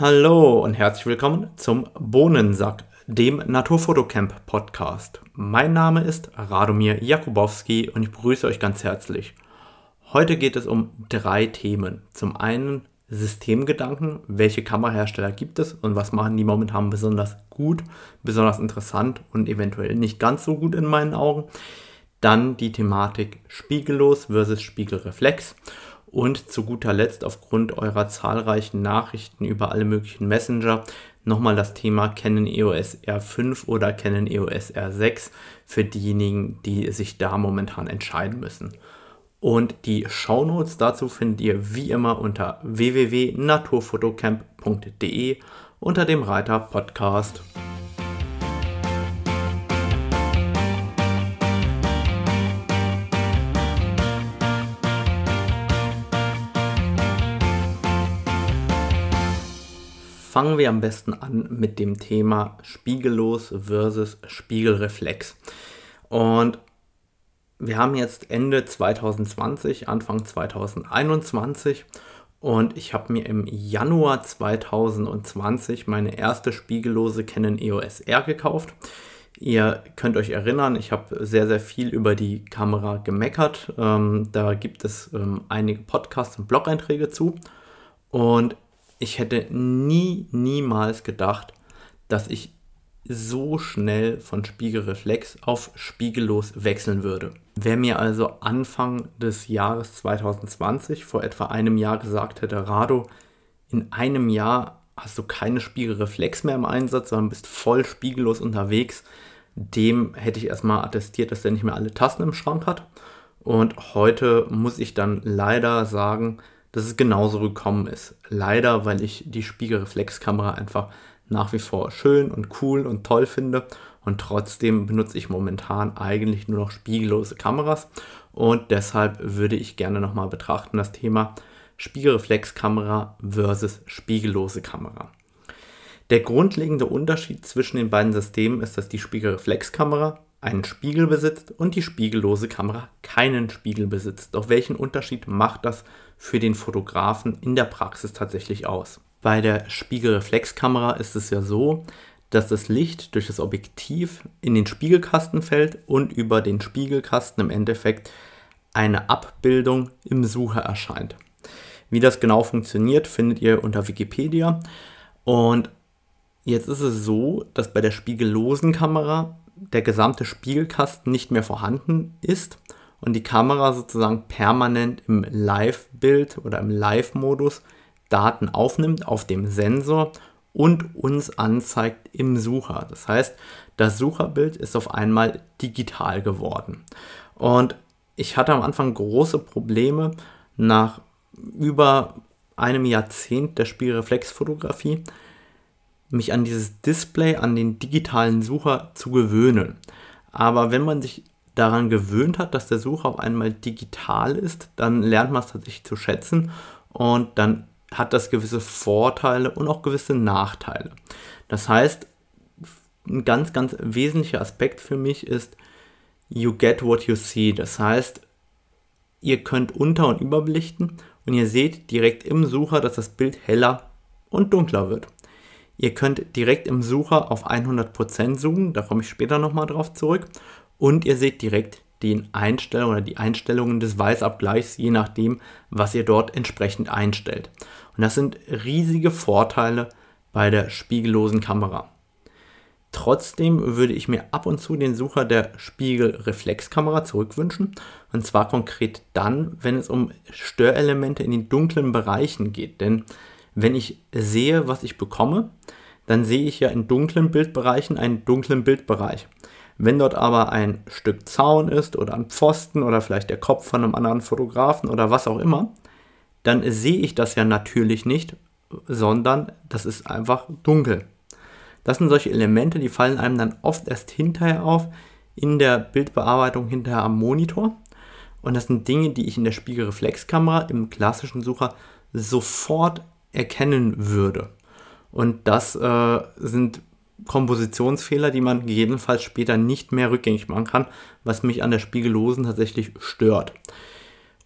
Hallo und herzlich willkommen zum Bohnensack, dem Naturfotocamp Podcast. Mein Name ist Radomir Jakubowski und ich begrüße euch ganz herzlich. Heute geht es um drei Themen. Zum einen Systemgedanken, welche Kamerahersteller gibt es und was machen die momentan besonders gut, besonders interessant und eventuell nicht ganz so gut in meinen Augen. Dann die Thematik Spiegellos versus Spiegelreflex und zu guter Letzt aufgrund eurer zahlreichen Nachrichten über alle möglichen Messenger nochmal das Thema Canon EOS R5 oder Canon EOS R6 für diejenigen, die sich da momentan entscheiden müssen. Und die Shownotes dazu findet ihr wie immer unter www.naturfotocamp.de unter dem Reiter Podcast. Fangen wir am besten an mit dem Thema Spiegellos versus Spiegelreflex. Und wir haben jetzt Ende 2020, Anfang 2021 und ich habe mir im Januar 2020 meine erste spiegellose Canon EOS R gekauft. Ihr könnt euch erinnern, ich habe sehr, sehr viel über die Kamera gemeckert. Ähm, da gibt es ähm, einige Podcasts und Blog-Einträge zu. Und ich hätte nie, niemals gedacht, dass ich so schnell von Spiegelreflex auf spiegellos wechseln würde. Wer mir also Anfang des Jahres 2020, vor etwa einem Jahr gesagt hätte, Rado, in einem Jahr hast du keine Spiegelreflex mehr im Einsatz, sondern bist voll spiegellos unterwegs, dem hätte ich erstmal attestiert, dass der nicht mehr alle Tassen im Schrank hat. Und heute muss ich dann leider sagen, dass es genauso gekommen ist. Leider, weil ich die Spiegelreflexkamera einfach nach wie vor schön und cool und toll finde und trotzdem benutze ich momentan eigentlich nur noch spiegellose Kameras und deshalb würde ich gerne nochmal betrachten das Thema Spiegelreflexkamera versus spiegellose Kamera. Der grundlegende Unterschied zwischen den beiden Systemen ist, dass die Spiegelreflexkamera einen Spiegel besitzt und die spiegellose Kamera keinen Spiegel besitzt. Doch welchen Unterschied macht das für den Fotografen in der Praxis tatsächlich aus? Bei der Spiegelreflexkamera ist es ja so, dass das Licht durch das Objektiv in den Spiegelkasten fällt und über den Spiegelkasten im Endeffekt eine Abbildung im Sucher erscheint. Wie das genau funktioniert, findet ihr unter Wikipedia. Und jetzt ist es so, dass bei der spiegellosen Kamera der gesamte Spiegelkasten nicht mehr vorhanden ist und die Kamera sozusagen permanent im Live-Bild oder im Live-Modus Daten aufnimmt auf dem Sensor und uns anzeigt im Sucher. Das heißt, das Sucherbild ist auf einmal digital geworden. Und ich hatte am Anfang große Probleme nach über einem Jahrzehnt der Spielreflexfotografie, mich an dieses Display, an den digitalen Sucher zu gewöhnen. Aber wenn man sich daran gewöhnt hat, dass der Sucher auf einmal digital ist, dann lernt man es tatsächlich zu schätzen und dann hat das gewisse Vorteile und auch gewisse Nachteile. Das heißt, ein ganz, ganz wesentlicher Aspekt für mich ist, you get what you see. Das heißt, ihr könnt unter- und überbelichten und ihr seht direkt im Sucher, dass das Bild heller und dunkler wird. Ihr könnt direkt im Sucher auf 100% zoomen, da komme ich später nochmal drauf zurück. Und ihr seht direkt den Einstellungen oder die Einstellungen des Weißabgleichs, je nachdem, was ihr dort entsprechend einstellt. Und das sind riesige Vorteile bei der spiegellosen Kamera. Trotzdem würde ich mir ab und zu den Sucher der Spiegelreflexkamera zurückwünschen. Und zwar konkret dann, wenn es um Störelemente in den dunklen Bereichen geht. Denn wenn ich sehe, was ich bekomme, dann sehe ich ja in dunklen Bildbereichen einen dunklen Bildbereich. Wenn dort aber ein Stück Zaun ist oder ein Pfosten oder vielleicht der Kopf von einem anderen Fotografen oder was auch immer, dann sehe ich das ja natürlich nicht, sondern das ist einfach dunkel. Das sind solche Elemente, die fallen einem dann oft erst hinterher auf, in der Bildbearbeitung hinterher am Monitor. Und das sind Dinge, die ich in der Spiegelreflexkamera im klassischen Sucher sofort erkennen würde. Und das äh, sind Kompositionsfehler, die man gegebenenfalls später nicht mehr rückgängig machen kann, was mich an der Spiegellosen tatsächlich stört.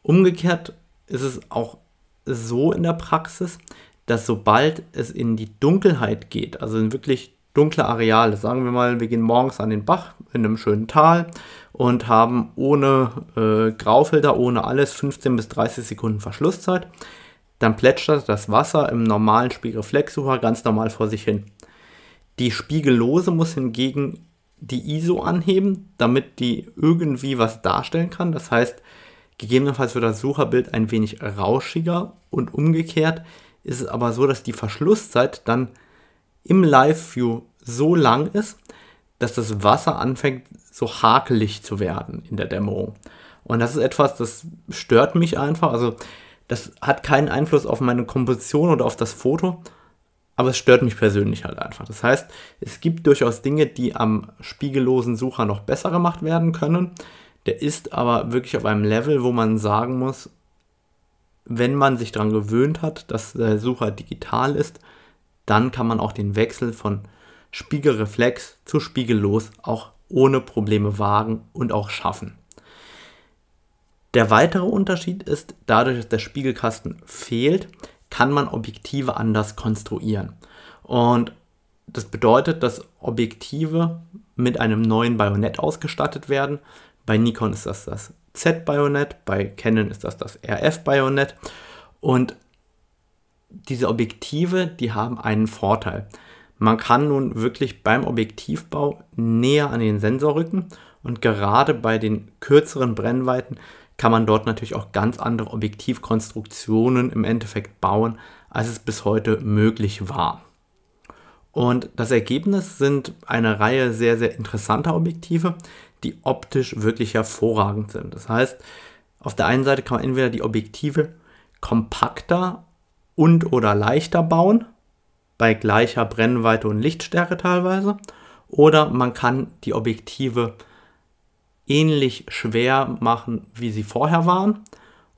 Umgekehrt ist es auch so in der Praxis, dass sobald es in die Dunkelheit geht, also in wirklich dunkle Areale, sagen wir mal, wir gehen morgens an den Bach in einem schönen Tal und haben ohne äh, Graufilter, ohne alles 15 bis 30 Sekunden Verschlusszeit, dann plätschert das Wasser im normalen Spiegelreflexsucher ganz normal vor sich hin. Die Spiegellose muss hingegen die ISO anheben, damit die irgendwie was darstellen kann. Das heißt, gegebenenfalls wird das Sucherbild ein wenig rauschiger und umgekehrt ist es aber so, dass die Verschlusszeit dann im Live-View so lang ist, dass das Wasser anfängt so hakelig zu werden in der Dämmerung. Und das ist etwas, das stört mich einfach. Also das hat keinen Einfluss auf meine Komposition oder auf das Foto, aber es stört mich persönlich halt einfach. Das heißt, es gibt durchaus Dinge, die am spiegellosen Sucher noch besser gemacht werden können. Der ist aber wirklich auf einem Level, wo man sagen muss, wenn man sich daran gewöhnt hat, dass der Sucher digital ist, dann kann man auch den Wechsel von Spiegelreflex zu Spiegellos auch ohne Probleme wagen und auch schaffen. Der weitere Unterschied ist, dadurch, dass der Spiegelkasten fehlt, kann man Objektive anders konstruieren. Und das bedeutet, dass Objektive mit einem neuen Bajonett ausgestattet werden. Bei Nikon ist das das Z-Bajonett, bei Canon ist das das RF-Bajonett. Und diese Objektive, die haben einen Vorteil. Man kann nun wirklich beim Objektivbau näher an den Sensor rücken und gerade bei den kürzeren Brennweiten kann man dort natürlich auch ganz andere Objektivkonstruktionen im Endeffekt bauen, als es bis heute möglich war. Und das Ergebnis sind eine Reihe sehr, sehr interessanter Objektive, die optisch wirklich hervorragend sind. Das heißt, auf der einen Seite kann man entweder die Objektive kompakter und oder leichter bauen, bei gleicher Brennweite und Lichtstärke teilweise, oder man kann die Objektive ähnlich schwer machen, wie sie vorher waren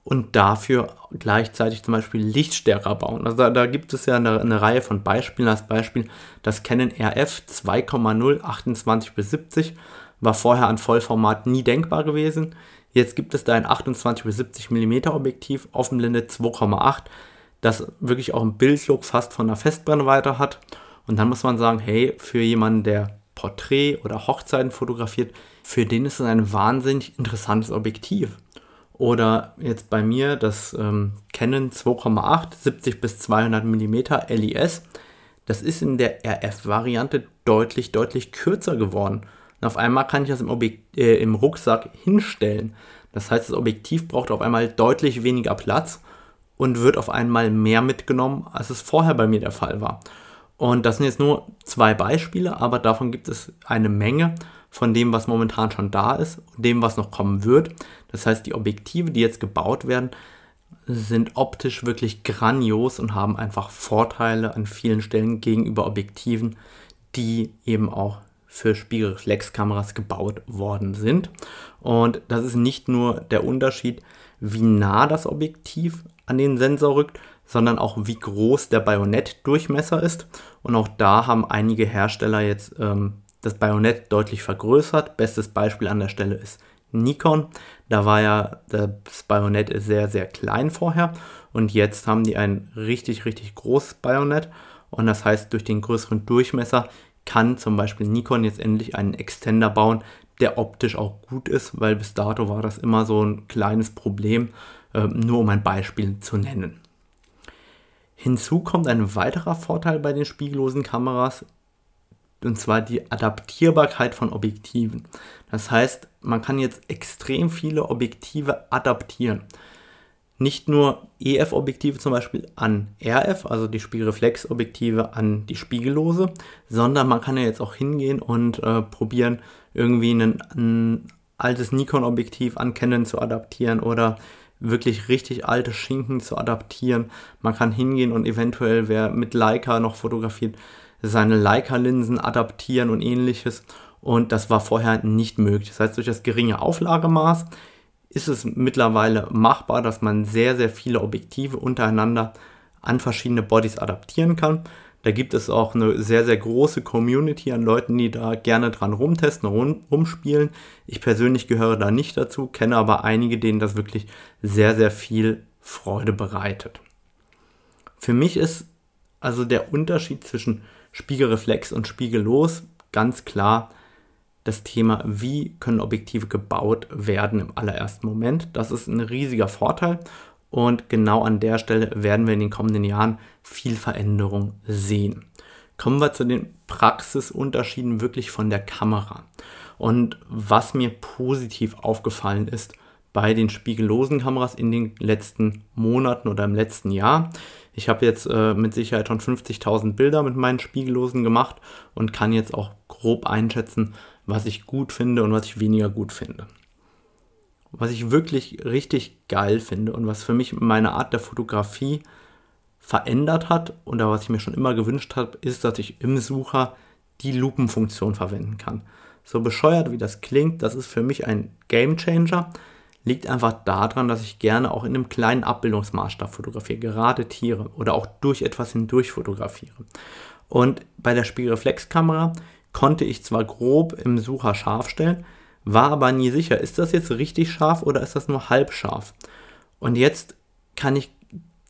und dafür gleichzeitig zum Beispiel lichtstärker bauen. Also da, da gibt es ja eine, eine, Reihe von Beispielen. Als Beispiel das Canon RF 2,0 28 bis 70 war vorher an Vollformat nie denkbar gewesen. Jetzt gibt es da ein 28 bis 70 mm Objektiv, Offenblende 2,8, das wirklich auch einen Bildlook fast von einer Festbrennweite hat. Und dann muss man sagen, hey, für jemanden, der Porträt oder Hochzeiten fotografiert, für den ist es ein wahnsinnig interessantes Objektiv. Oder jetzt bei mir das ähm, Canon 2,8 70 bis 200 mm LIS. Das ist in der RF-Variante deutlich, deutlich kürzer geworden. Und auf einmal kann ich das im, Objekt, äh, im Rucksack hinstellen. Das heißt, das Objektiv braucht auf einmal deutlich weniger Platz und wird auf einmal mehr mitgenommen, als es vorher bei mir der Fall war. Und das sind jetzt nur zwei Beispiele, aber davon gibt es eine Menge von dem, was momentan schon da ist und dem, was noch kommen wird. Das heißt, die Objektive, die jetzt gebaut werden, sind optisch wirklich grandios und haben einfach Vorteile an vielen Stellen gegenüber Objektiven, die eben auch für Spiegelreflexkameras gebaut worden sind. Und das ist nicht nur der Unterschied, wie nah das Objektiv an den Sensor rückt, sondern auch wie groß der Bajonettdurchmesser ist. Und auch da haben einige Hersteller jetzt ähm, das Bajonett deutlich vergrößert. Bestes Beispiel an der Stelle ist Nikon. Da war ja das Bajonett sehr, sehr klein vorher. Und jetzt haben die ein richtig, richtig großes Bajonett. Und das heißt, durch den größeren Durchmesser kann zum Beispiel Nikon jetzt endlich einen Extender bauen, der optisch auch gut ist, weil bis dato war das immer so ein kleines Problem, äh, nur um ein Beispiel zu nennen. Hinzu kommt ein weiterer Vorteil bei den spiegellosen Kameras, und zwar die Adaptierbarkeit von Objektiven. Das heißt, man kann jetzt extrem viele Objektive adaptieren nicht nur EF-Objektive zum Beispiel an RF, also die Spiegelreflexobjektive an die Spiegellose, sondern man kann ja jetzt auch hingehen und äh, probieren, irgendwie ein, ein altes Nikon-Objektiv an Canon zu adaptieren oder wirklich richtig alte Schinken zu adaptieren. Man kann hingehen und eventuell, wer mit Leica noch fotografiert, seine Leica-Linsen adaptieren und ähnliches. Und das war vorher nicht möglich. Das heißt, durch das geringe Auflagemaß ist es mittlerweile machbar, dass man sehr, sehr viele Objektive untereinander an verschiedene Bodies adaptieren kann. Da gibt es auch eine sehr, sehr große Community an Leuten, die da gerne dran rumtesten, rum, rumspielen. Ich persönlich gehöre da nicht dazu, kenne aber einige, denen das wirklich sehr, sehr viel Freude bereitet. Für mich ist Also der Unterschied zwischen Spiegelreflex und Spiegellos, ganz klar das Thema, wie können Objektive gebaut werden im allerersten Moment. Das ist ein riesiger Vorteil und genau an der Stelle werden wir in den kommenden Jahren viel Veränderung sehen. Kommen wir zu den Praxisunterschieden wirklich von der Kamera. Und was mir positiv aufgefallen ist bei den spiegellosen Kameras in den letzten Monaten oder im letzten Jahr. Ich habe jetzt äh, mit Sicherheit schon 50.000 Bilder mit meinen spiegellosen gemacht und kann jetzt auch grob einschätzen, was ich gut finde und was ich weniger gut finde. Was ich wirklich richtig geil finde und was für mich meine Art der Fotografie verändert hat und was ich mir schon immer gewünscht habe, ist, dass ich im Sucher die Lupenfunktion verwenden kann. So bescheuert wie das klingt, das ist für mich ein Game Changer. Liegt einfach daran, dass ich gerne auch in einem kleinen Abbildungsmaßstab fotografiere, gerade Tiere oder auch durch etwas hindurch fotografiere. Und bei der Spiegelreflexkamera konnte ich zwar grob im Sucher scharf stellen, war aber nie sicher, ist das jetzt richtig scharf oder ist das nur halb scharf. Und jetzt kann ich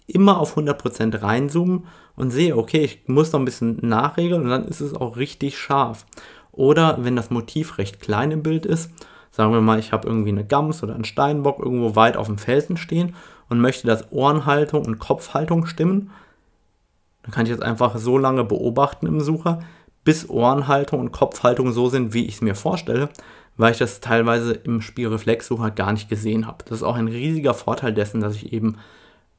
immer auf 100% reinzoomen und sehe, okay, ich muss noch ein bisschen nachregeln und dann ist es auch richtig scharf. Oder wenn das Motiv recht klein im Bild ist, sagen wir mal, ich habe irgendwie eine Gams oder einen Steinbock irgendwo weit auf dem Felsen stehen und möchte, dass Ohrenhaltung und Kopfhaltung stimmen, dann kann ich jetzt einfach so lange beobachten im Sucher, bis Ohrenhaltung und Kopfhaltung so sind, wie ich es mir vorstelle, weil ich das teilweise im Spielreflexsucher gar nicht gesehen habe. Das ist auch ein riesiger Vorteil dessen, dass ich eben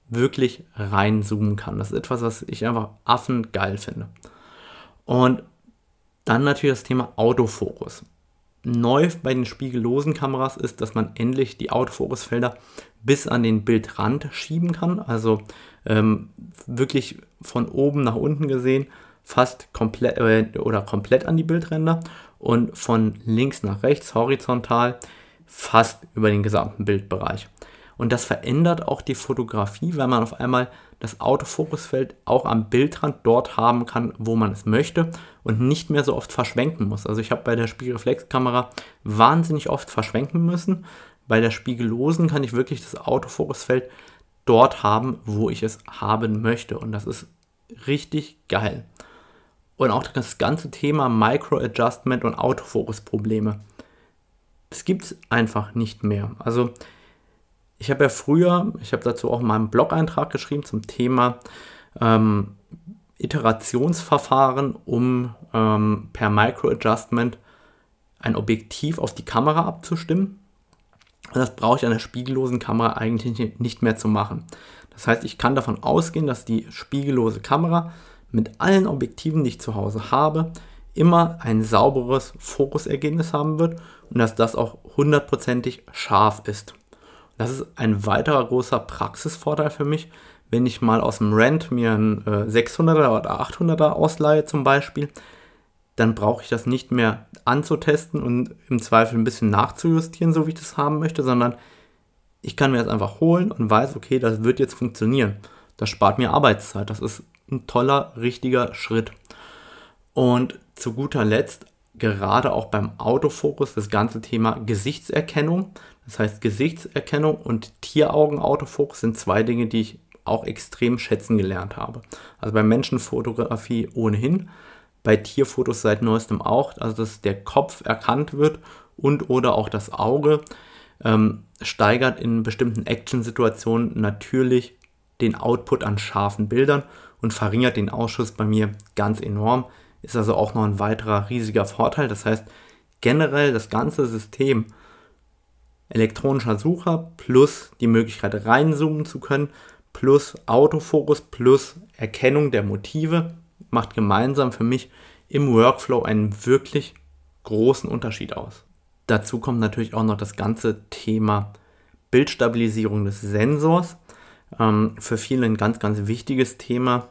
wirklich reinzoomen kann. Das ist etwas, was ich einfach affengeil finde. Und dann natürlich das Thema Autofokus. Neu bei den spiegellosen Kameras ist, dass man endlich die Autofokusfelder bis an den Bildrand schieben kann. Also ähm, wirklich von oben nach unten gesehen fast komplett äh, oder komplett an die Bildränder und von links nach rechts horizontal fast über den gesamten Bildbereich. Und das verändert auch die Fotografie, weil man auf einmal das Autofokusfeld auch am Bildrand dort haben kann, wo man es möchte und nicht mehr so oft verschwenken muss. Also ich habe bei der Spiegelreflexkamera wahnsinnig oft verschwenken müssen. Bei der spiegellosen kann ich wirklich das Autofokusfeld dort haben, wo ich es haben möchte. Und das ist richtig geil. Und auch das ganze Thema Micro-Adjustment und Autofokus-Probleme. Das gibt es einfach nicht mehr. Also ich habe ja früher, ich habe dazu auch mal einen Blog-Eintrag geschrieben zum Thema ähm, Iterationsverfahren, um ähm, per Micro-Adjustment ein Objektiv auf die Kamera abzustimmen. Und das brauche ich an der spiegellosen Kamera eigentlich nicht mehr zu machen. Das heißt, ich kann davon ausgehen, dass die spiegellose Kamera mit allen Objektiven, die ich zu Hause habe, immer ein sauberes Fokusergebnis haben wird und dass das auch hundertprozentig scharf ist. Das ist ein weiterer großer Praxisvorteil für mich, wenn ich mal aus dem Rent mir einen äh, 600er oder 800er ausleihe zum Beispiel, dann brauche ich das nicht mehr anzutesten und im Zweifel ein bisschen nachzujustieren, so wie ich das haben möchte, sondern ich kann mir das einfach holen und weiß, okay, das wird jetzt funktionieren. Das spart mir Arbeitszeit. Das ist ein toller, richtiger Schritt. Und zu guter Letzt, gerade auch beim Autofokus, das ganze Thema Gesichtserkennung. Das heißt, Gesichtserkennung und Tieraugen-Autofokus sind zwei Dinge, die ich auch extrem schätzen gelernt habe. Also bei Menschenfotografie ohnehin, bei Tierfotos seit neuestem auch, also dass der Kopf erkannt wird und oder auch das Auge ähm, steigert in bestimmten Action-Situationen natürlich den Output an scharfen Bildern und verringert den Ausschuss bei mir ganz enorm. Ist also auch noch ein weiterer riesiger Vorteil. Das heißt, generell das ganze System elektronischer Sucher plus die Möglichkeit reinzoomen zu können, plus Autofokus plus Erkennung der Motive macht gemeinsam für mich im Workflow einen wirklich großen Unterschied aus. Dazu kommt natürlich auch noch das ganze Thema Bildstabilisierung des Sensors. Ähm, für viele ein ganz, ganz wichtiges Thema.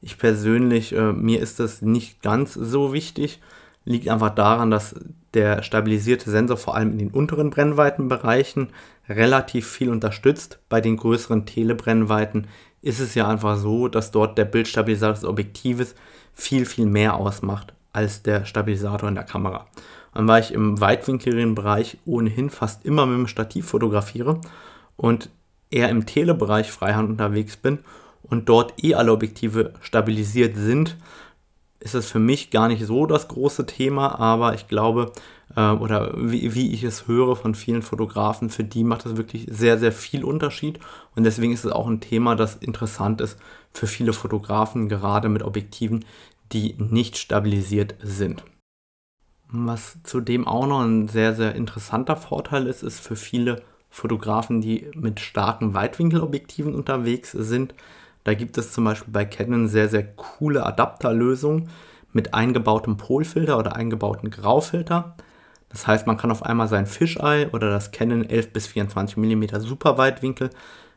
Ich persönlich, äh, mir ist das nicht ganz so wichtig. Liegt einfach daran, dass der stabilisierte Sensor vor allem in den unteren Brennweitenbereichen relativ viel unterstützt. Bei den größeren Telebrennweiten ist es ja einfach so, dass dort der Bildstabilisator des Objektives viel, viel mehr ausmacht als der Stabilisator in der Kamera. Und weil ich im weitwinkligen Bereich ohnehin fast immer mit dem Stativ fotografiere und eher im Telebereich Freihand unterwegs bin und dort eh alle Objektive stabilisiert sind, ist es für mich gar nicht so das große Thema, aber ich glaube, äh, oder wie, wie, ich es höre von vielen Fotografen, für die macht das wirklich sehr, sehr viel Unterschied und deswegen ist es auch ein Thema, das interessant ist für viele Fotografen, gerade mit Objektiven, die nicht stabilisiert sind. Was zudem auch noch ein sehr, sehr interessanter Vorteil ist, ist für viele Fotografen, die mit starken Weitwinkelobjektiven unterwegs sind. Da gibt es zum Beispiel bei Canon sehr, sehr coole Adapterlösungen mit eingebautem Polfilter oder eingebauten Graufilter. Das heißt, man kann auf einmal sein Fisheye oder das Canon 11 bis 24 mm Superweitwinkel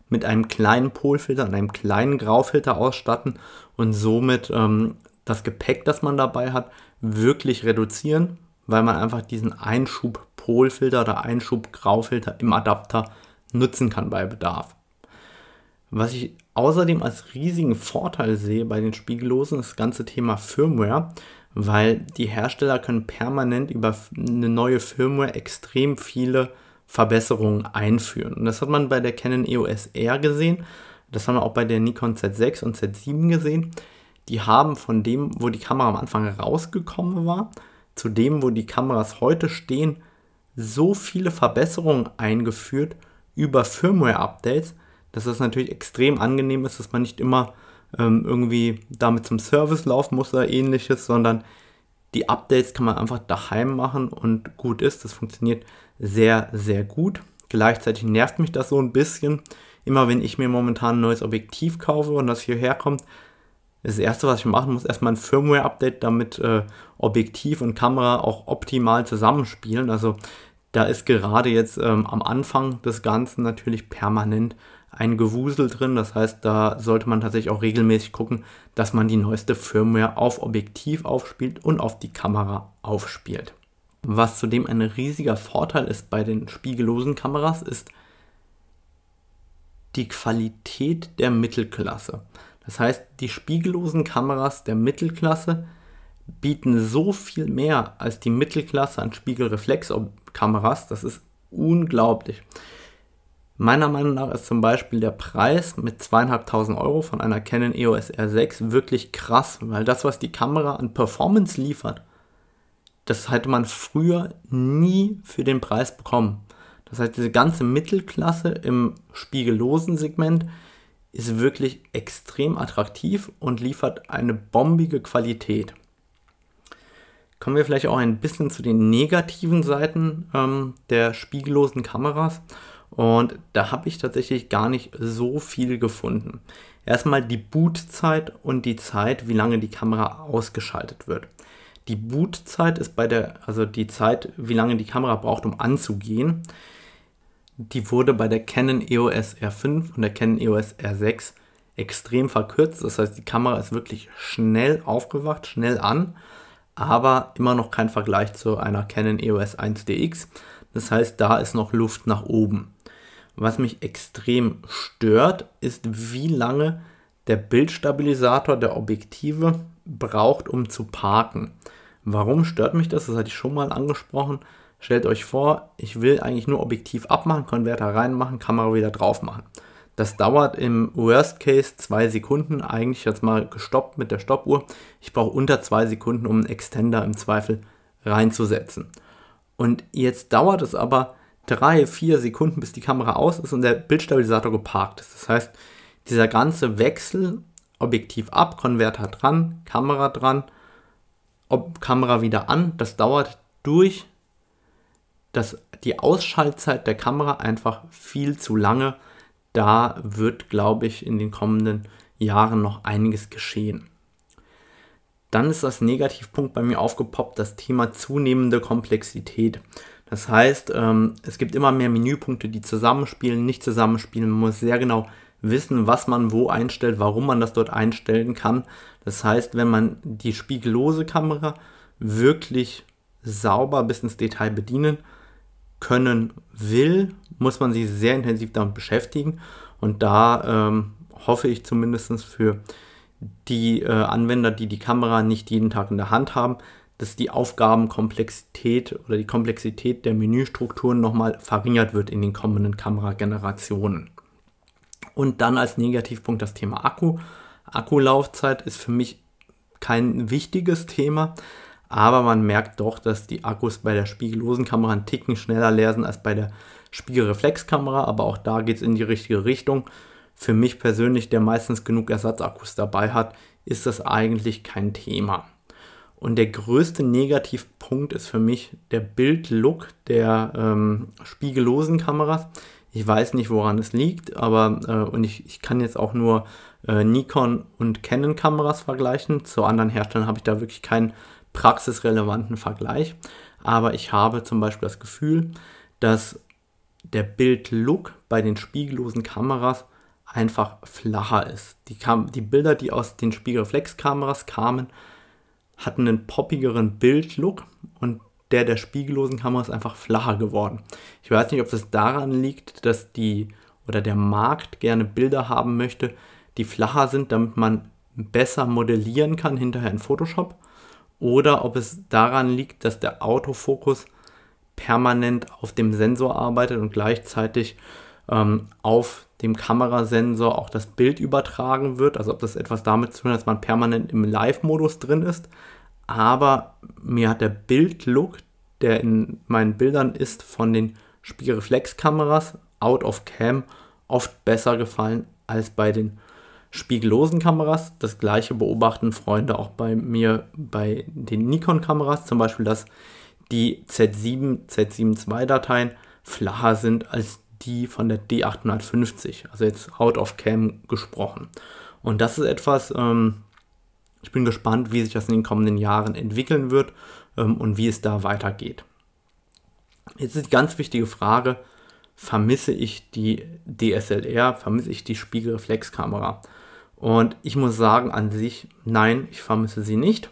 mit einem kleinen Polfilter und einem kleinen Graufilter ausstatten und somit ähm, das Gepäck, das man dabei hat, wirklich reduzieren, weil man einfach diesen Einschub Polfilter oder Einschub Graufilter im Adapter nutzen kann bei Bedarf. Was ich außerdem als riesigen Vorteil sehe bei den Spiegellosen, ist das ganze Thema Firmware, weil die Hersteller können permanent über eine neue Firmware extrem viele Verbesserungen einführen. Und das hat man bei der Canon EOS R gesehen, das haben wir auch bei der Nikon Z6 und Z7 gesehen die haben von dem, wo die Kamera am Anfang rausgekommen war, zu dem, wo die Kameras heute stehen, so viele Verbesserungen eingeführt über Firmware-Updates, dass es natürlich extrem angenehm ist, dass man nicht immer ähm, irgendwie damit zum Service laufen muss oder ähnliches, sondern die Updates kann man einfach daheim machen und gut ist. Das funktioniert sehr, sehr gut. Gleichzeitig nervt mich das so ein bisschen. Immer wenn ich mir momentan ein neues Objektiv kaufe und das hierher kommt, das erste, was ich machen muss, erstmal ein Firmware-Update, damit äh, Objektiv und Kamera auch optimal zusammenspielen. Also da ist gerade jetzt ähm, am Anfang des Ganzen natürlich permanent ein Gewusel drin. Das heißt, da sollte man tatsächlich auch regelmäßig gucken, dass man die neueste Firmware auf Objektiv aufspielt und auf die Kamera aufspielt. Was zudem ein riesiger Vorteil ist bei den spiegellosen Kameras, ist die Qualität der Mittelklasse. Das heißt, die spiegellosen Kameras der Mittelklasse bieten so viel mehr als die Mittelklasse an Spiegelreflexkameras. Das ist unglaublich. Meiner Meinung nach ist zum Beispiel der Preis mit zweieinhalbtausend Euro von einer Canon EOS R6 wirklich krass, weil das, was die Kamera an Performance liefert, das hätte man früher nie für den Preis bekommen. Das heißt, diese ganze Mittelklasse im spiegellosen Segment ist wirklich extrem attraktiv und liefert eine bombige Qualität. Kommen wir vielleicht auch ein bisschen zu den negativen Seiten ähm, der spiegellosen Kameras. Und da habe ich tatsächlich gar nicht so viel gefunden. Erstmal die Bootzeit und die Zeit, wie lange die Kamera ausgeschaltet wird. Die Bootzeit ist bei der, also die Zeit, wie lange die Kamera braucht, um anzugehen, die wurde bei der Canon EOS R5 und der Canon EOS R6 extrem verkürzt. Das heißt, die Kamera ist wirklich schnell aufgewacht, schnell an, aber immer noch kein Vergleich zu einer Canon EOS 1DX. Das heißt, da ist noch Luft nach oben. Was mich extrem stört, ist, wie lange der Bildstabilisator der Objektive braucht, um zu parken. Warum stört mich das? Das hatte ich schon mal angesprochen. Stellt euch vor, ich will eigentlich nur Objektiv abmachen, Konverter reinmachen, Kamera wieder drauf machen. Das dauert im Worst Case zwei Sekunden, eigentlich jetzt mal gestoppt mit der Stoppuhr. Ich brauche unter zwei Sekunden, um einen Extender im Zweifel reinzusetzen. Und jetzt dauert es aber drei, vier Sekunden, bis die Kamera aus ist und der Bildstabilisator geparkt ist. Das heißt, dieser ganze Wechsel, Objektiv ab, Konverter dran, Kamera dran, Ob Kamera wieder an, das dauert durch dass die Ausschaltzeit der Kamera einfach viel zu lange. Da wird, glaube ich, in den kommenden Jahren noch einiges geschehen. Dann ist das Negativpunkt bei mir aufgepoppt, das Thema zunehmende Komplexität. Das heißt, ähm, es gibt immer mehr Menüpunkte, die zusammenspielen, nicht zusammenspielen. Man muss sehr genau wissen, was man wo einstellt, warum man das dort einstellen kann. Das heißt, wenn man die spiegellose Kamera wirklich sauber bis ins Detail bedienen können will, muss man sich sehr intensiv damit beschäftigen. Und da ähm, hoffe ich zumindest für die äh, Anwender, die die Kamera nicht jeden Tag in der Hand haben, dass die Aufgabenkomplexität oder die Komplexität der Menüstrukturen nochmal verringert wird in den kommenden Kameragenerationen. Und dann als Negativpunkt das Thema Akku. Akkulaufzeit ist für mich kein wichtiges Thema, aber man merkt doch, dass die Akkus bei der spiegellosen Kamera einen Ticken schneller leer sind als bei der Spiegelreflexkamera, aber auch da geht es in die richtige Richtung. Für mich persönlich, der meistens genug Ersatzakkus dabei hat, ist das eigentlich kein Thema. Und der größte Negativpunkt ist für mich der Bildlook der ähm, spiegellosen Kameras. Ich weiß nicht, woran es liegt, aber äh, und ich, ich kann jetzt auch nur äh, Nikon und Canon Kameras vergleichen. Zu anderen Herstellern habe ich da wirklich keinen praxisrelevanten Vergleich. Aber ich habe zum Beispiel das Gefühl, dass der Bildlook bei den spiegellosen Kameras einfach flacher ist. Die, Kam die Bilder, die aus den Spiegelreflexkameras kamen, hatten einen poppigeren Bildlook und der der spiegellosen Kamera ist einfach flacher geworden. Ich weiß nicht, ob das daran liegt, dass die oder der Markt gerne Bilder haben möchte, die flacher sind, damit man besser modellieren kann hinterher in Photoshop. Oder ob es daran liegt, dass der Autofokus permanent auf dem Sensor arbeitet und gleichzeitig ähm, auf dem Kamerasensor auch das Bild übertragen wird. Also ob das etwas damit zu tun hat, dass man permanent im Live-Modus drin ist. Aber mir hat der Bildlook, der in meinen Bildern ist, von den Spiegelreflexkameras out of cam oft besser gefallen als bei den spiegellosen Kameras. Das gleiche beobachten Freunde auch bei mir bei den Nikon-Kameras, zum Beispiel, dass die Z7, Z7 II Dateien flacher sind als die von der D850, also jetzt out of cam gesprochen. Und das ist etwas, ähm, ich bin gespannt, wie sich das in den kommenden Jahren entwickeln wird ähm, und wie es da weitergeht. Jetzt ist die ganz wichtige Frage, vermisse ich die DSLR, vermisse ich die Spiegelreflexkamera? Und ich muss sagen, an sich, nein, ich vermisse sie nicht.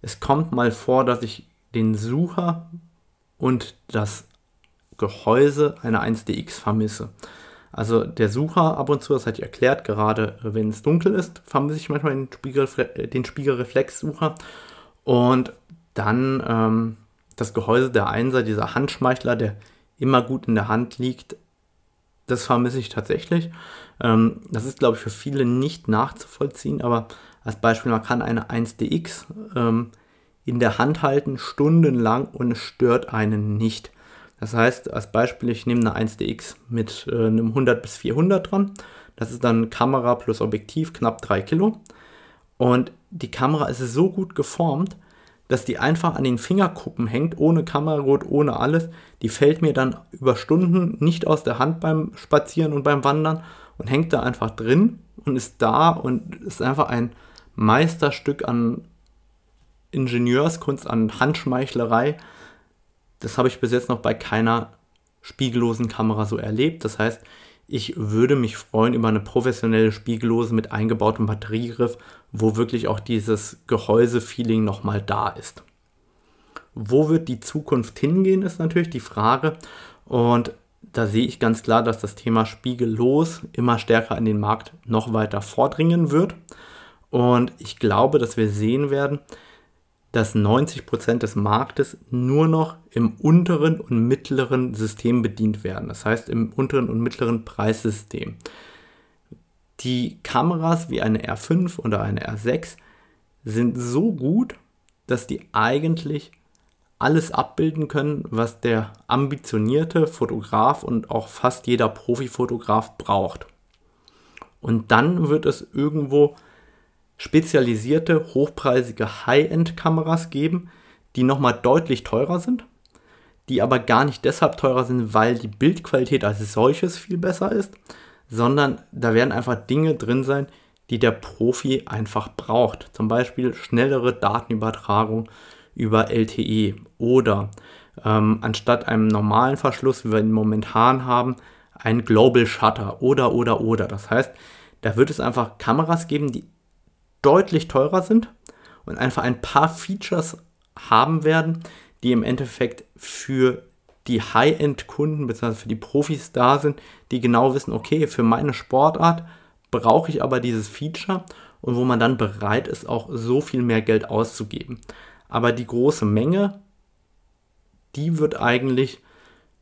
Es kommt mal vor, dass ich den Sucher und das Gehäuse einer 1DX vermisse. Also der Sucher ab und zu, das hatte ich erklärt, gerade wenn es dunkel ist, vermisse ich manchmal den, Spiegel, den Spiegelreflexsucher. Und dann ähm, das Gehäuse der Einser, dieser Handschmeichler, der immer gut in der Hand liegt, das vermisse ich tatsächlich. Ähm, das ist, glaube ich, für viele nicht nachzuvollziehen, aber als Beispiel, man kann eine 1DX ähm, in der Hand halten, stundenlang und es stört einen nicht. Das heißt, als Beispiel, ich nehme eine 1DX mit äh, einem 100 bis 400 dran. Das ist dann Kamera plus Objektiv, knapp 3 Kilo. Und die Kamera ist so gut geformt, dass die einfach an den Fingerkuppen hängt, ohne Kameragurt, ohne alles. Die fällt mir dann über Stunden nicht aus der Hand beim Spazieren und beim Wandern und hängt da einfach drin und ist da und ist einfach ein Meisterstück an Ingenieurskunst, an Handschmeichlerei das habe ich bis jetzt noch bei keiner spiegellosen Kamera so erlebt. Das heißt, ich würde mich freuen über eine professionelle Spiegellose mit eingebautem Batteriegriff, wo wirklich auch dieses Gehäuse-Feeling nochmal da ist. Wo wird die Zukunft hingehen, ist natürlich die Frage. Und da sehe ich ganz klar, dass das Thema spiegellos immer stärker in den Markt noch weiter vordringen wird. Und ich glaube, dass wir sehen werden, dass 90% des Marktes nur noch im unteren und mittleren System bedient werden. Das heißt im unteren und mittleren Preissystem. Die Kameras wie eine R5 oder eine R6 sind so gut, dass die eigentlich alles abbilden können, was der ambitionierte Fotograf und auch fast jeder Profifotograf braucht. Und dann wird es irgendwo spezialisierte, hochpreisige High-End-Kameras geben, die nochmal deutlich teurer sind, die aber gar nicht deshalb teurer sind, weil die Bildqualität als solches viel besser ist, sondern da werden einfach Dinge drin sein, die der Profi einfach braucht. Zum Beispiel schnellere Datenübertragung über LTE oder ähm, anstatt einem normalen Verschluss, wie wir ihn momentan haben, ein Global Shutter oder oder oder. Das heißt, da wird es einfach Kameras geben, die deutlich teurer sind und einfach ein paar Features haben werden, die im Endeffekt für die High-End-Kunden bzw. für die Profis da sind, die genau wissen, okay, für meine Sportart brauche ich aber dieses Feature und wo man dann bereit ist, auch so viel mehr Geld auszugeben. Aber die große Menge, die wird eigentlich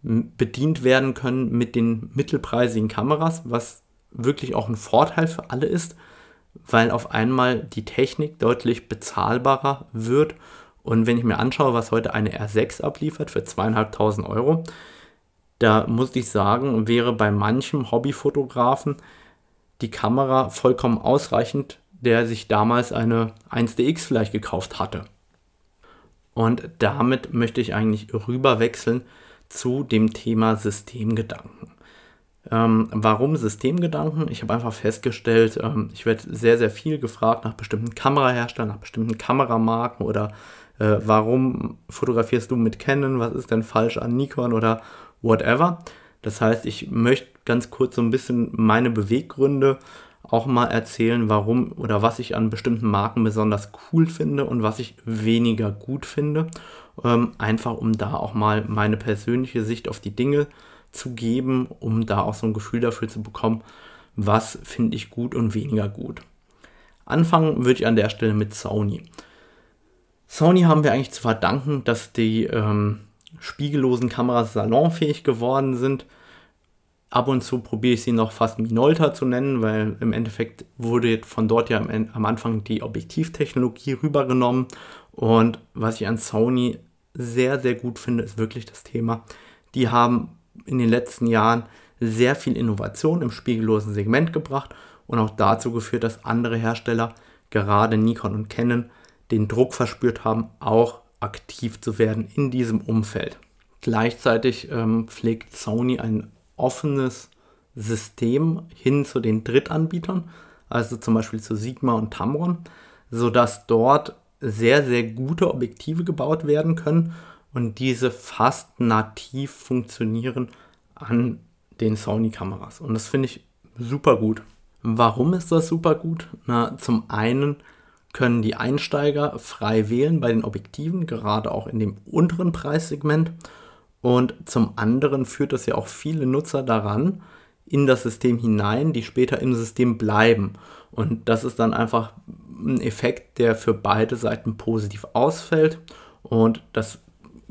bedient werden können mit den mittelpreisigen Kameras, was wirklich auch ein Vorteil für alle ist, weil auf einmal die Technik deutlich bezahlbarer wird. Und wenn ich mir anschaue, was heute eine R6 abliefert für zweieinhalbtausend Euro, da muss ich sagen, wäre bei manchem Hobbyfotografen die Kamera vollkommen ausreichend, der sich damals eine 1DX vielleicht gekauft hatte. Und damit möchte ich eigentlich rüberwechseln zu dem Thema Systemgedanken. Ähm, warum Systemgedanken? Ich habe einfach festgestellt, ähm, ich werde sehr, sehr viel gefragt nach bestimmten Kameraherstellern, nach bestimmten Kameramarken oder äh, warum fotografierst du mit Canon, was ist denn falsch an Nikon oder whatever. Das heißt, ich möchte ganz kurz so ein bisschen meine Beweggründe auch mal erzählen, warum oder was ich an bestimmten Marken besonders cool finde und was ich weniger gut finde. Ähm, einfach um da auch mal meine persönliche Sicht auf die Dinge zu geben, um da auch so ein Gefühl dafür zu bekommen, was finde ich gut und weniger gut. Anfangen würde ich an der Stelle mit Sony. Sony haben wir eigentlich zu verdanken, dass die ähm, spiegellosen Kameras salonfähig geworden sind. Ab und zu probiere ich sie noch fast Minolta zu nennen, weil im Endeffekt wurde von dort ja am Anfang die Objektivtechnologie rübergenommen. Und was ich an Sony sehr, sehr gut finde, ist wirklich das Thema. Die haben in den letzten Jahren sehr viel Innovation im spiegellosen Segment gebracht und auch dazu geführt, dass andere Hersteller, gerade Nikon und Canon, den Druck verspürt haben, auch aktiv zu werden in diesem Umfeld. Gleichzeitig ähm, pflegt Sony ein offenes System hin zu den Drittanbietern, also zum Beispiel zu Sigma und Tamron, sodass dort sehr, sehr gute Objektive gebaut werden können und diese fast nativ funktionieren an den Sony-Kameras. Und das finde ich super gut. Warum ist das super gut? Na, zum einen können die Einsteiger frei wählen bei den Objektiven, gerade auch in dem unteren Preissegment. Und zum anderen führt das ja auch viele Nutzer daran, in das System hinein, die später im System bleiben. Und das ist dann einfach ein Effekt, der für beide Seiten positiv ausfällt. Und das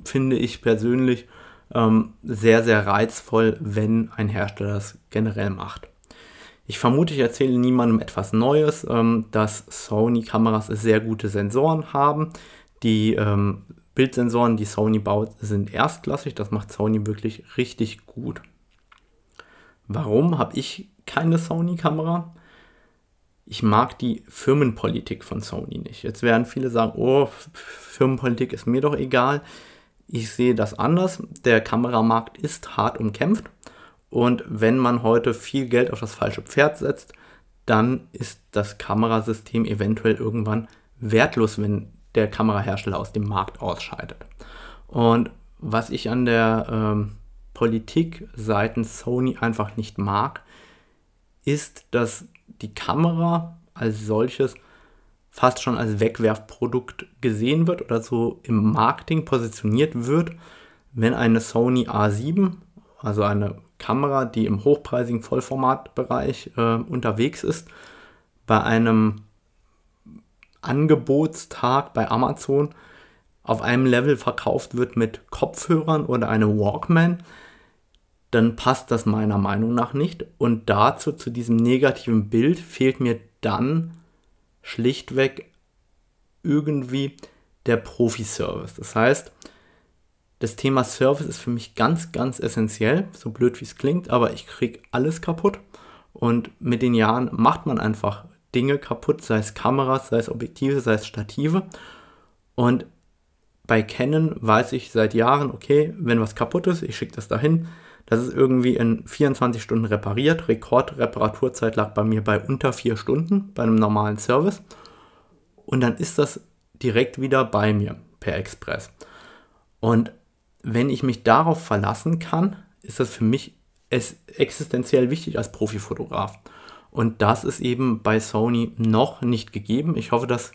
finde ich persönlich ähm, sehr, sehr reizvoll, wenn ein Hersteller das generell macht. Ich vermute, ich erzähle niemandem etwas Neues, ähm, dass Sony-Kameras sehr gute Sensoren haben. Die ähm, Bildsensoren, die Sony baut, sind erstklassig. Das macht Sony wirklich richtig gut. Warum habe ich keine Sony-Kamera? Ich mag die Firmenpolitik von Sony nicht. Jetzt werden viele sagen, oh, Firmenpolitik ist mir doch egal. Ich sehe das anders. Der Kameramarkt ist hart umkämpft und wenn man heute viel Geld auf das falsche Pferd setzt, dann ist das Kamerasystem eventuell irgendwann wertlos, wenn der Kamerahersteller aus dem Markt ausscheidet. Und was ich an der ähm, Politik seitens Sony einfach nicht mag, ist, dass die Kamera als solches fast schon als Wegwerfprodukt gesehen wird oder so im Marketing positioniert wird, wenn eine Sony A7, also eine Kamera, die im hochpreisigen Vollformatbereich äh, unterwegs ist, bei einem Angebotstag bei Amazon auf einem Level verkauft wird mit Kopfhörern oder einem Walkman, dann passt das meiner Meinung nach nicht. Und dazu, zu diesem negativen Bild, fehlt mir dann schlichtweg irgendwie der Profi-Service. Das heißt, das Thema Service ist für mich ganz, ganz essentiell, so blöd wie es klingt, aber ich kriege alles kaputt. Und mit den Jahren macht man einfach Dinge kaputt, sei es Kameras, sei es Objektive, sei es Stative. Und bei Canon weiß ich seit Jahren, okay, wenn was kaputt ist, ich schicke das dahin. Das ist irgendwie in 24 Stunden repariert. Rekordreparaturzeit lag bei mir bei unter 4 Stunden bei einem normalen Service. Und dann ist das direkt wieder bei mir per Express. Und wenn ich mich darauf verlassen kann, ist das für mich existenziell wichtig als Profifotograf. Und das ist eben bei Sony noch nicht gegeben. Ich hoffe, dass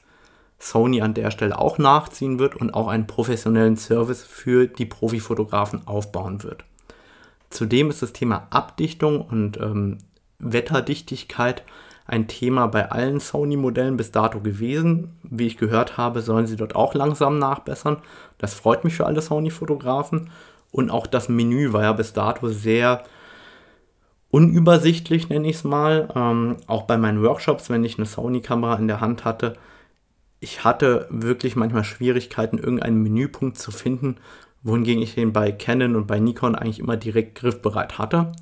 Sony an der Stelle auch nachziehen wird und auch einen professionellen Service für die Profifotografen aufbauen wird. Zudem ist das Thema Abdichtung und ähm, Wetterdichtigkeit ein Thema bei allen Sony-Modellen bis dato gewesen. Wie ich gehört habe, sollen sie dort auch langsam nachbessern. Das freut mich für alle Sony-Fotografen. Und auch das Menü war ja bis dato sehr unübersichtlich, nenne ich es mal. Ähm, auch bei meinen Workshops, wenn ich eine Sony-Kamera in der Hand hatte, ich hatte wirklich manchmal Schwierigkeiten, irgendeinen Menüpunkt zu finden, wohingegen ich den bei Canon und bei Nikon eigentlich immer direkt griffbereit hatte.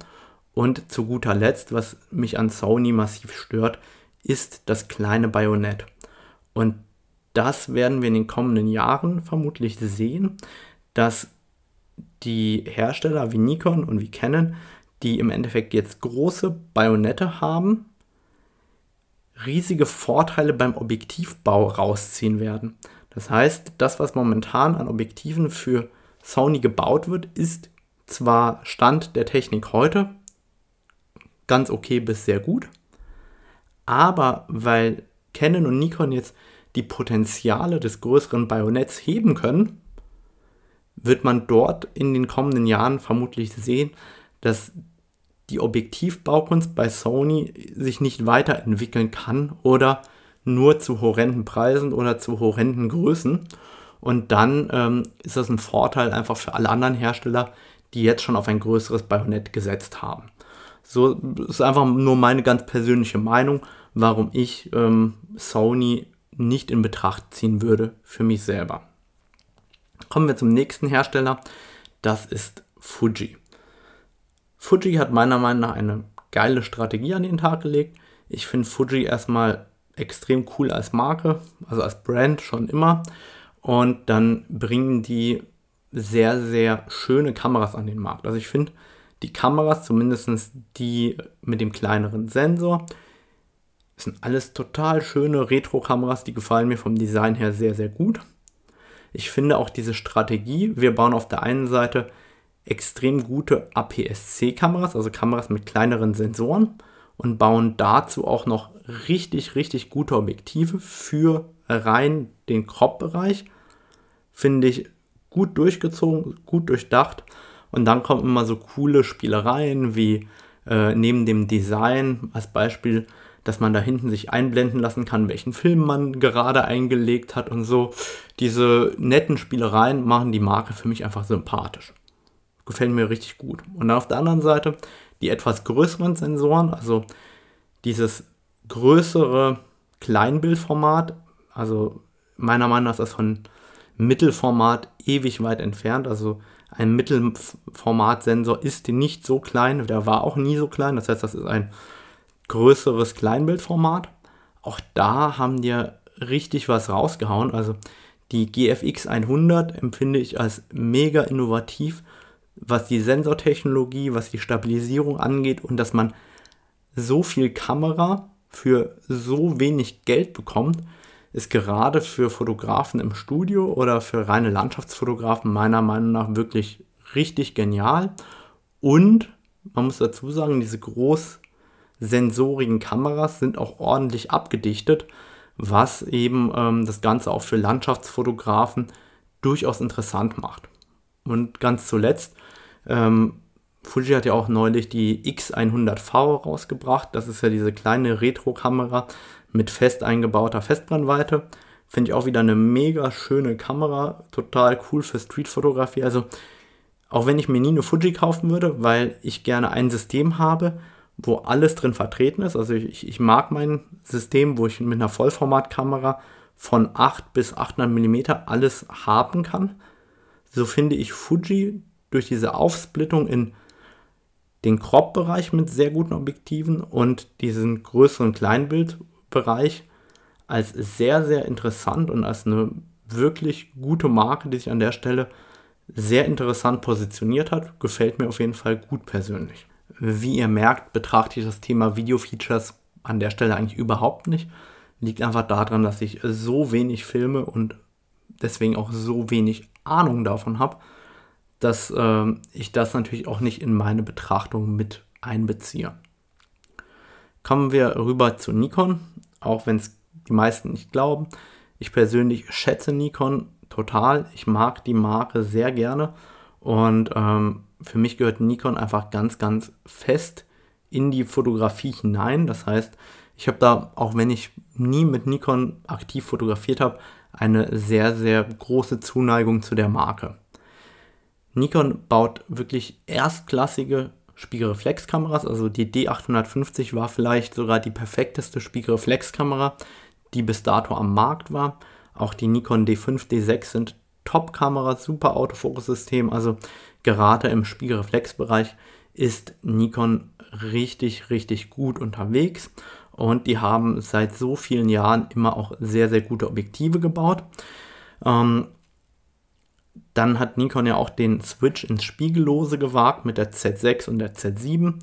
Und zu guter Letzt, was mich an Sony massiv stört, ist das kleine Bajonett. Und das werden wir in den kommenden Jahren vermutlich sehen, dass die Hersteller wie Nikon und wie Canon, die im Endeffekt jetzt große Bajonette haben, riesige Vorteile beim Objektivbau rausziehen werden. Das heißt, das, was momentan an Objektiven für Sony gebaut wird, ist zwar Stand der Technik heute ganz okay bis sehr gut, aber weil Canon und Nikon jetzt die Potenziale des größeren Bajonetts heben können, wird man dort in den kommenden Jahren vermutlich sehen, dass die Objektivbaukunst bei Sony sich nicht weiterentwickeln kann oder nur zu horrenden Preisen oder zu horrenden Größen. Und dann ähm, ist das ein Vorteil einfach für alle anderen Hersteller, die jetzt schon auf ein größeres Bajonett gesetzt haben. So ist einfach nur meine ganz persönliche Meinung, warum ich ähm, Sony nicht in Betracht ziehen würde für mich selber. Kommen wir zum nächsten Hersteller. Das ist Fuji. Fuji hat meiner Meinung nach eine geile Strategie an den Tag gelegt. Ich finde Fuji erstmal extrem cool als Marke, also als Brand schon immer. Und dann bringen die sehr, sehr schöne Kameras an den Markt. Also ich finde die Kameras, zumindest die mit dem kleineren Sensor, sind alles total schöne Retro-Kameras, die gefallen mir vom Design her sehr, sehr gut. Ich finde auch diese Strategie, wir bauen auf der einen Seite extrem gute APS-C-Kameras, also Kameras mit kleineren Sensoren und bauen dazu auch noch richtig, richtig gute Objektive für rein den Crop-Bereich. Finde ich gut durchgezogen, gut durchdacht. Und dann kommen immer so coole Spielereien wie äh, neben dem Design als Beispiel, dass man da hinten sich einblenden lassen kann, welchen Film man gerade eingelegt hat und so. Diese netten Spielereien machen die Marke für mich einfach sympathisch gefällt mir richtig gut. Und auf der anderen Seite die etwas größeren Sensoren, also dieses größere Kleinbildformat, also meiner Meinung nach ist das von Mittelformat ewig weit entfernt. Also ein Mittelformatsensor ist nicht so klein, der war auch nie so klein. Das heißt, das ist ein größeres Kleinbildformat. Auch da haben die richtig was rausgehauen. Also die GFX 100 empfinde ich als mega innovativ was die Sensortechnologie, was die Stabilisierung angeht und dass man so viel Kamera für so wenig Geld bekommt, ist gerade für Fotografen im Studio oder für reine Landschaftsfotografen meiner Meinung nach wirklich richtig genial. Und man muss dazu sagen, diese großsensorigen Kameras sind auch ordentlich abgedichtet, was eben ähm, das Ganze auch für Landschaftsfotografen durchaus interessant macht. Und ganz zuletzt, ähm, Fuji hat ja auch neulich die X100V rausgebracht. Das ist ja diese kleine Retro-Kamera mit fest eingebauter Festbrennweite. Finde ich auch wieder eine mega schöne Kamera. Total cool für Streetfotografie. Also, auch wenn ich mir nie eine Fuji kaufen würde, weil ich gerne ein System habe, wo alles drin vertreten ist. Also, ich, ich mag mein System, wo ich mit einer Vollformatkamera von 8 bis 800 mm alles haben kann. So finde ich Fuji durch diese Aufsplittung in den Crop-Bereich mit sehr guten Objektiven und diesen größeren Kleinbildbereich als sehr, sehr interessant und als eine wirklich gute Marke, die sich an der Stelle sehr interessant positioniert hat. Gefällt mir auf jeden Fall gut persönlich. Wie ihr merkt, betrachte ich das Thema Video-Features an der Stelle eigentlich überhaupt nicht. Liegt einfach daran, dass ich so wenig filme und deswegen auch so wenig Ahnung davon habe dass äh, ich das natürlich auch nicht in meine Betrachtung mit einbeziehe. Kommen wir rüber zu Nikon, auch wenn es die meisten nicht glauben. Ich persönlich schätze Nikon total. Ich mag die Marke sehr gerne und ähm, für mich gehört Nikon einfach ganz, ganz fest in die Fotografie hinein. Das heißt, ich habe da, auch wenn ich nie mit Nikon aktiv fotografiert habe, eine sehr, sehr große Zuneigung zu der Marke. Nikon baut wirklich erstklassige, Spiegelreflexkameras. Also die D850 war vielleicht sogar die perfekteste Spiegelreflexkamera, die bis dato am Markt war. Auch die Nikon D5, D6 sind Top-Kameras, super Autofokussystem. Also gerade im Spiegelreflexbereich ist Nikon richtig, richtig gut unterwegs. Und die haben seit so vielen Jahren immer auch sehr, sehr gute Objektive gebaut. Ähm, dann hat Nikon ja auch den Switch ins Spiegellose gewagt mit der Z6 und der Z7.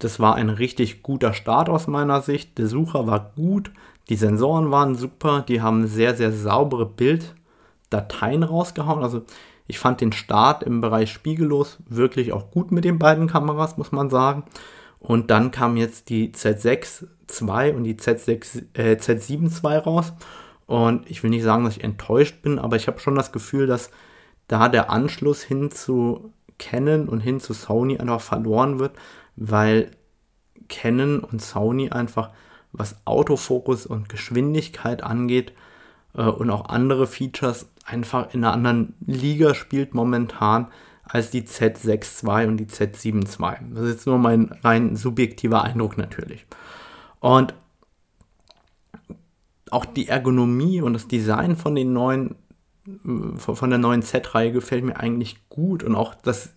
Das war ein richtig guter Start aus meiner Sicht. Der Sucher war gut, die Sensoren waren super, die haben sehr, sehr saubere Bilddateien rausgehauen. Also ich fand den Start im Bereich Spiegellos wirklich auch gut mit den beiden Kameras, muss man sagen. Und dann kam jetzt die Z6 II und die Z6, äh, Z7 II raus. Und ich will nicht sagen, dass ich enttäuscht bin, aber ich habe schon das Gefühl, dass da der Anschluss hin zu Canon und hin zu Sony einfach verloren wird, weil Canon und Sony einfach, was Autofokus und Geschwindigkeit angeht äh, und auch andere Features, einfach in einer anderen Liga spielt momentan als die Z6 II und die Z7 II. Das ist jetzt nur mein rein subjektiver Eindruck natürlich. Und auch die Ergonomie und das Design von den neuen von der neuen Z-Reihe gefällt mir eigentlich gut und auch, dass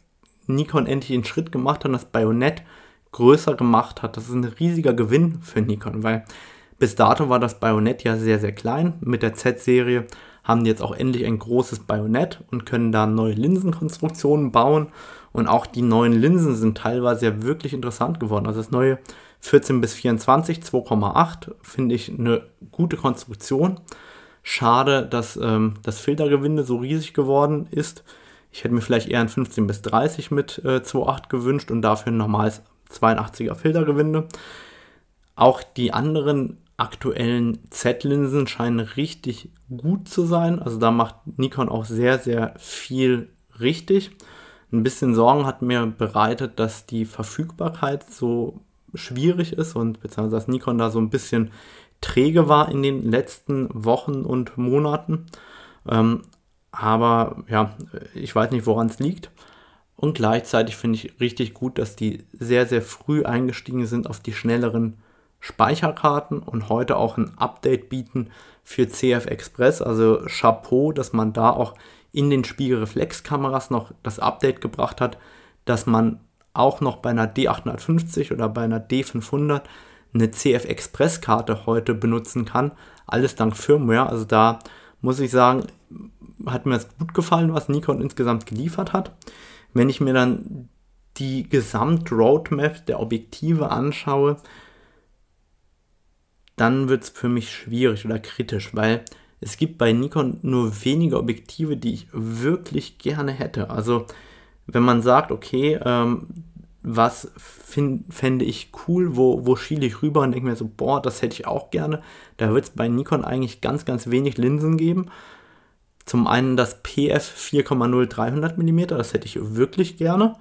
Nikon endlich einen Schritt gemacht hat und das Bajonett größer gemacht hat. Das ist ein riesiger Gewinn für Nikon, weil bis dato war das Bajonett ja sehr, sehr klein. Mit der Z-Serie haben die jetzt auch endlich ein großes Bajonett und können da neue Linsenkonstruktionen bauen. Und auch die neuen Linsen sind teilweise ja wirklich interessant geworden. Also das neue 14 bis 24 2,8 finde ich eine gute Konstruktion. Schade, dass ähm, das Filtergewinde so riesig geworden ist. Ich hätte mir vielleicht eher ein 15 bis 30 mit äh, 2.8 gewünscht und dafür ein normales 82er Filtergewinde. Auch die anderen aktuellen Z-Linsen scheinen richtig gut zu sein. Also da macht Nikon auch sehr, sehr viel richtig. Ein bisschen Sorgen hat mir bereitet, dass die Verfügbarkeit so schwierig ist und beziehungsweise dass Nikon da so ein bisschen träge war in den letzten Wochen und Monaten. Ähm, aber ja, ich weiß nicht, woran es liegt. Und gleichzeitig finde ich richtig gut, dass die sehr, sehr früh eingestiegen sind auf die schnelleren Speicherkarten und heute auch ein Update bieten für CF Express. Also Chapeau, dass man da auch in den Spiegelreflexkameras noch das Update gebracht hat, dass man auch noch bei einer D850 oder bei einer D500 eine CF Express Karte heute benutzen kann. Alles dank Firmware. Also da muss ich sagen, hat mir das gut gefallen, was Nikon insgesamt geliefert hat. Wenn ich mir dann die Gesamt-Roadmap der Objektive anschaue, dann wird es für mich schwierig oder kritisch, weil es gibt bei Nikon nur wenige Objektive, die ich wirklich gerne hätte. Also wenn man sagt, okay, ähm, was fände ich cool, wo, wo schiele ich rüber und denke mir so, boah, das hätte ich auch gerne. Da wird es bei Nikon eigentlich ganz, ganz wenig Linsen geben. Zum einen das PF 4,0 300 mm, das hätte ich wirklich gerne.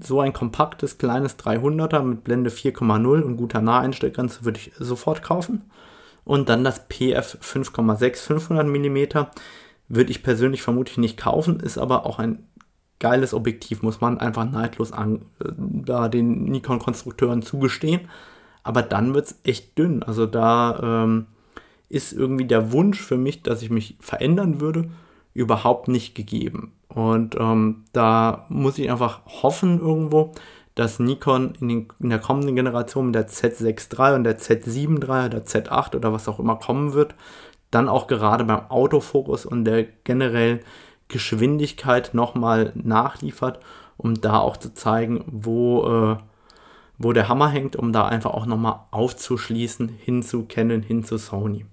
So ein kompaktes, kleines 300er mit Blende 4,0 und guter Naheinstellgrenze würde ich sofort kaufen. Und dann das PF 5,6 500 mm würde ich persönlich vermutlich nicht kaufen, ist aber auch ein geiles Objektiv, muss man einfach neidlos an, äh, da den Nikon-Konstrukteuren zugestehen. Aber dann wird es echt dünn. Also da ähm, ist irgendwie der Wunsch für mich, dass ich mich verändern würde, überhaupt nicht gegeben. Und ähm, da muss ich einfach hoffen irgendwo, dass Nikon in, den, in, der kommenden Generation mit der Z6 III und der Z7 III oder Z8 oder was auch immer kommen wird, dann auch gerade beim Autofokus und der generellen Geschwindigkeit nochmal nachliefert, um da auch zu zeigen, wo, äh, wo der Hammer hängt, um da einfach auch nochmal aufzuschließen, hin zu Canon, hin zu Sony.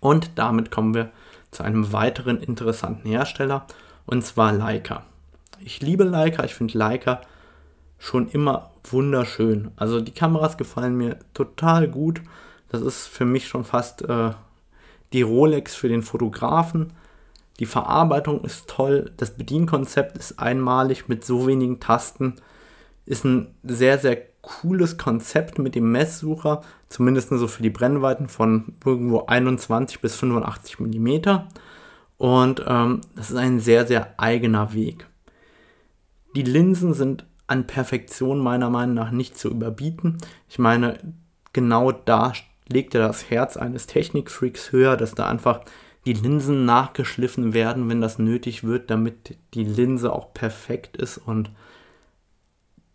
Und damit kommen wir zu einem weiteren interessanten Hersteller, und zwar Leica. Ich liebe Leica, ich finde Leica schon immer wunderschön. Also die Kameras gefallen mir total gut. Das ist für mich schon fast äh, die Rolex für den Fotografen. Die Verarbeitung ist toll, das Bedienkonzept ist einmalig mit so wenigen Tasten. Ist ein sehr, sehr cooles Konzept mit dem Messsucher, zumindest so für die Brennweiten von irgendwo 21 bis 85 mm. Und ähm, das ist ein sehr, sehr eigener Weg. Die Linsen sind an Perfektion meiner Meinung nach nicht zu überbieten. Ich meine, genau da legt er das Herz eines Technikfreaks höher, dass da einfach die Linsen nachgeschliffen werden, wenn das nötig wird, damit die Linse auch perfekt ist und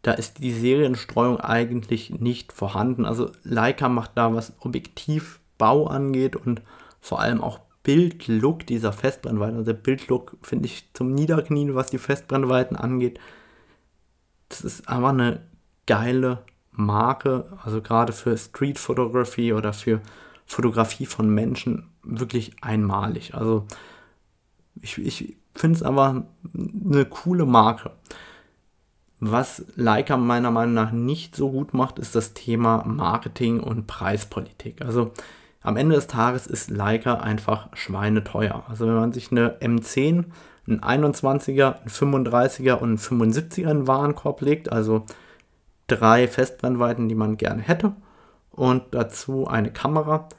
da ist die Serienstreuung eigentlich nicht vorhanden. Also Leica macht da, was Objektivbau angeht und vor allem auch Bildlook dieser Festbrennweiten. Also der Bildlook finde ich zum Niederknien, was die Festbrennweiten angeht. Das ist aber eine geile Marke, also gerade für Street Photography oder für Fotografie von Menschen wirklich einmalig. Also ich, ich finde es aber eine coole Marke. Was Leica meiner Meinung nach nicht so gut macht, ist das Thema Marketing und Preispolitik. Also am Ende des Tages ist Leica einfach schweineteuer. Also wenn man sich eine M10, ein 21er, ein 35er und ein 75er in den Warenkorb legt, also drei Festbrennweiten, die man gerne hätte und dazu eine Kamera,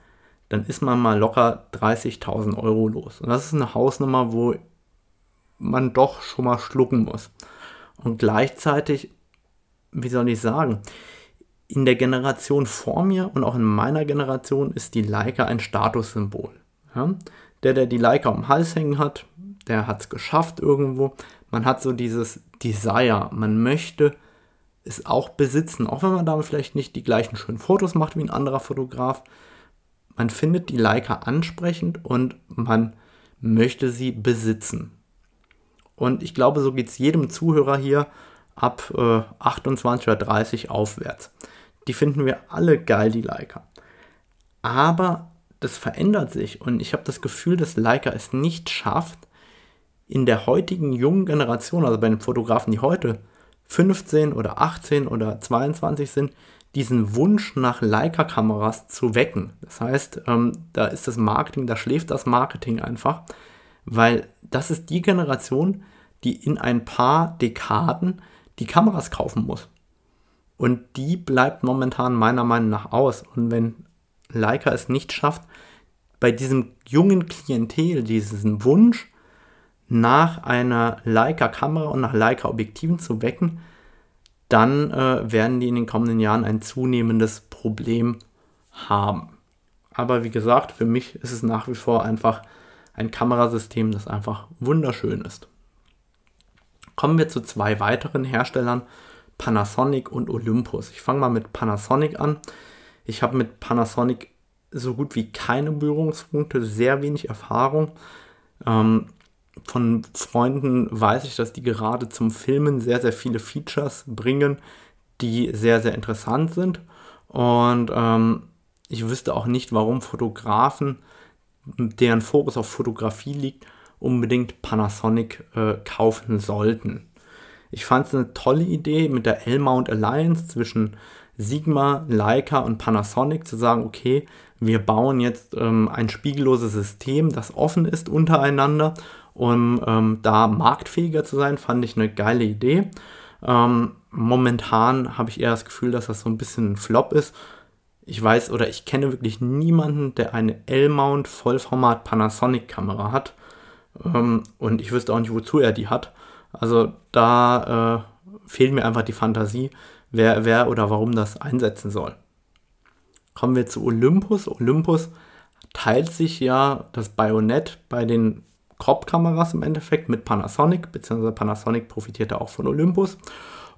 dann ist man mal locker 30.000 Euro los. Und das ist eine Hausnummer, wo man doch schon mal schlucken muss. Und gleichzeitig, wie soll ich sagen, in der Generation vor mir und auch in meiner Generation ist die Leica ein Statussymbol. Ja? Der, der die Leica am Hals hängen hat, der hat es geschafft irgendwo. Man hat so dieses Desire, man möchte es auch besitzen, auch wenn man damit vielleicht nicht die gleichen schönen Fotos macht wie ein anderer Fotograf. Man findet die Leica ansprechend und man möchte sie besitzen. Und ich glaube, so geht es jedem Zuhörer hier ab äh, 28 oder 30 aufwärts. Die finden wir alle geil, die Leica. Aber das verändert sich und ich habe das Gefühl, dass Leica es nicht schafft, in der heutigen jungen Generation, also bei den Fotografen, die heute 15 oder 18 oder 22 sind, diesen Wunsch nach Leica-Kameras zu wecken. Das heißt, ähm, da ist das Marketing, da schläft das Marketing einfach, weil das ist die Generation, die in ein paar Dekaden die Kameras kaufen muss. Und die bleibt momentan meiner Meinung nach aus. Und wenn Leica es nicht schafft, bei diesem jungen Klientel diesen Wunsch nach einer Leica-Kamera und nach Leica-Objektiven zu wecken, dann äh, werden die in den kommenden Jahren ein zunehmendes Problem haben. Aber wie gesagt, für mich ist es nach wie vor einfach ein Kamerasystem, das einfach wunderschön ist. Kommen wir zu zwei weiteren Herstellern, Panasonic und Olympus. Ich fange mal mit Panasonic an. Ich habe mit Panasonic so gut wie keine Berührungspunkte, sehr wenig Erfahrung. Ähm, von Freunden weiß ich, dass die gerade zum Filmen sehr, sehr viele Features bringen, die sehr, sehr interessant sind. Und ähm, ich wüsste auch nicht, warum Fotografen, deren Fokus auf Fotografie liegt, unbedingt Panasonic äh, kaufen sollten. Ich fand es eine tolle Idee mit der L-Mount Alliance zwischen Sigma, Leica und Panasonic zu sagen, okay, wir bauen jetzt ähm, ein spiegelloses System, das offen ist untereinander, um ähm, da marktfähiger zu sein, fand ich eine geile Idee. Ähm, momentan habe ich eher das Gefühl, dass das so ein bisschen ein Flop ist. Ich weiß oder ich kenne wirklich niemanden, der eine L-Mount Vollformat Panasonic Kamera hat. Ähm, und ich wüsste auch nicht, wozu er die hat. Also da äh, fehlt mir einfach die Fantasie, wer, wer oder warum das einsetzen soll. Kommen wir zu Olympus. Olympus teilt sich ja das Bayonet bei den Crop-Kameras im Endeffekt mit Panasonic, beziehungsweise Panasonic profitiert da auch von Olympus.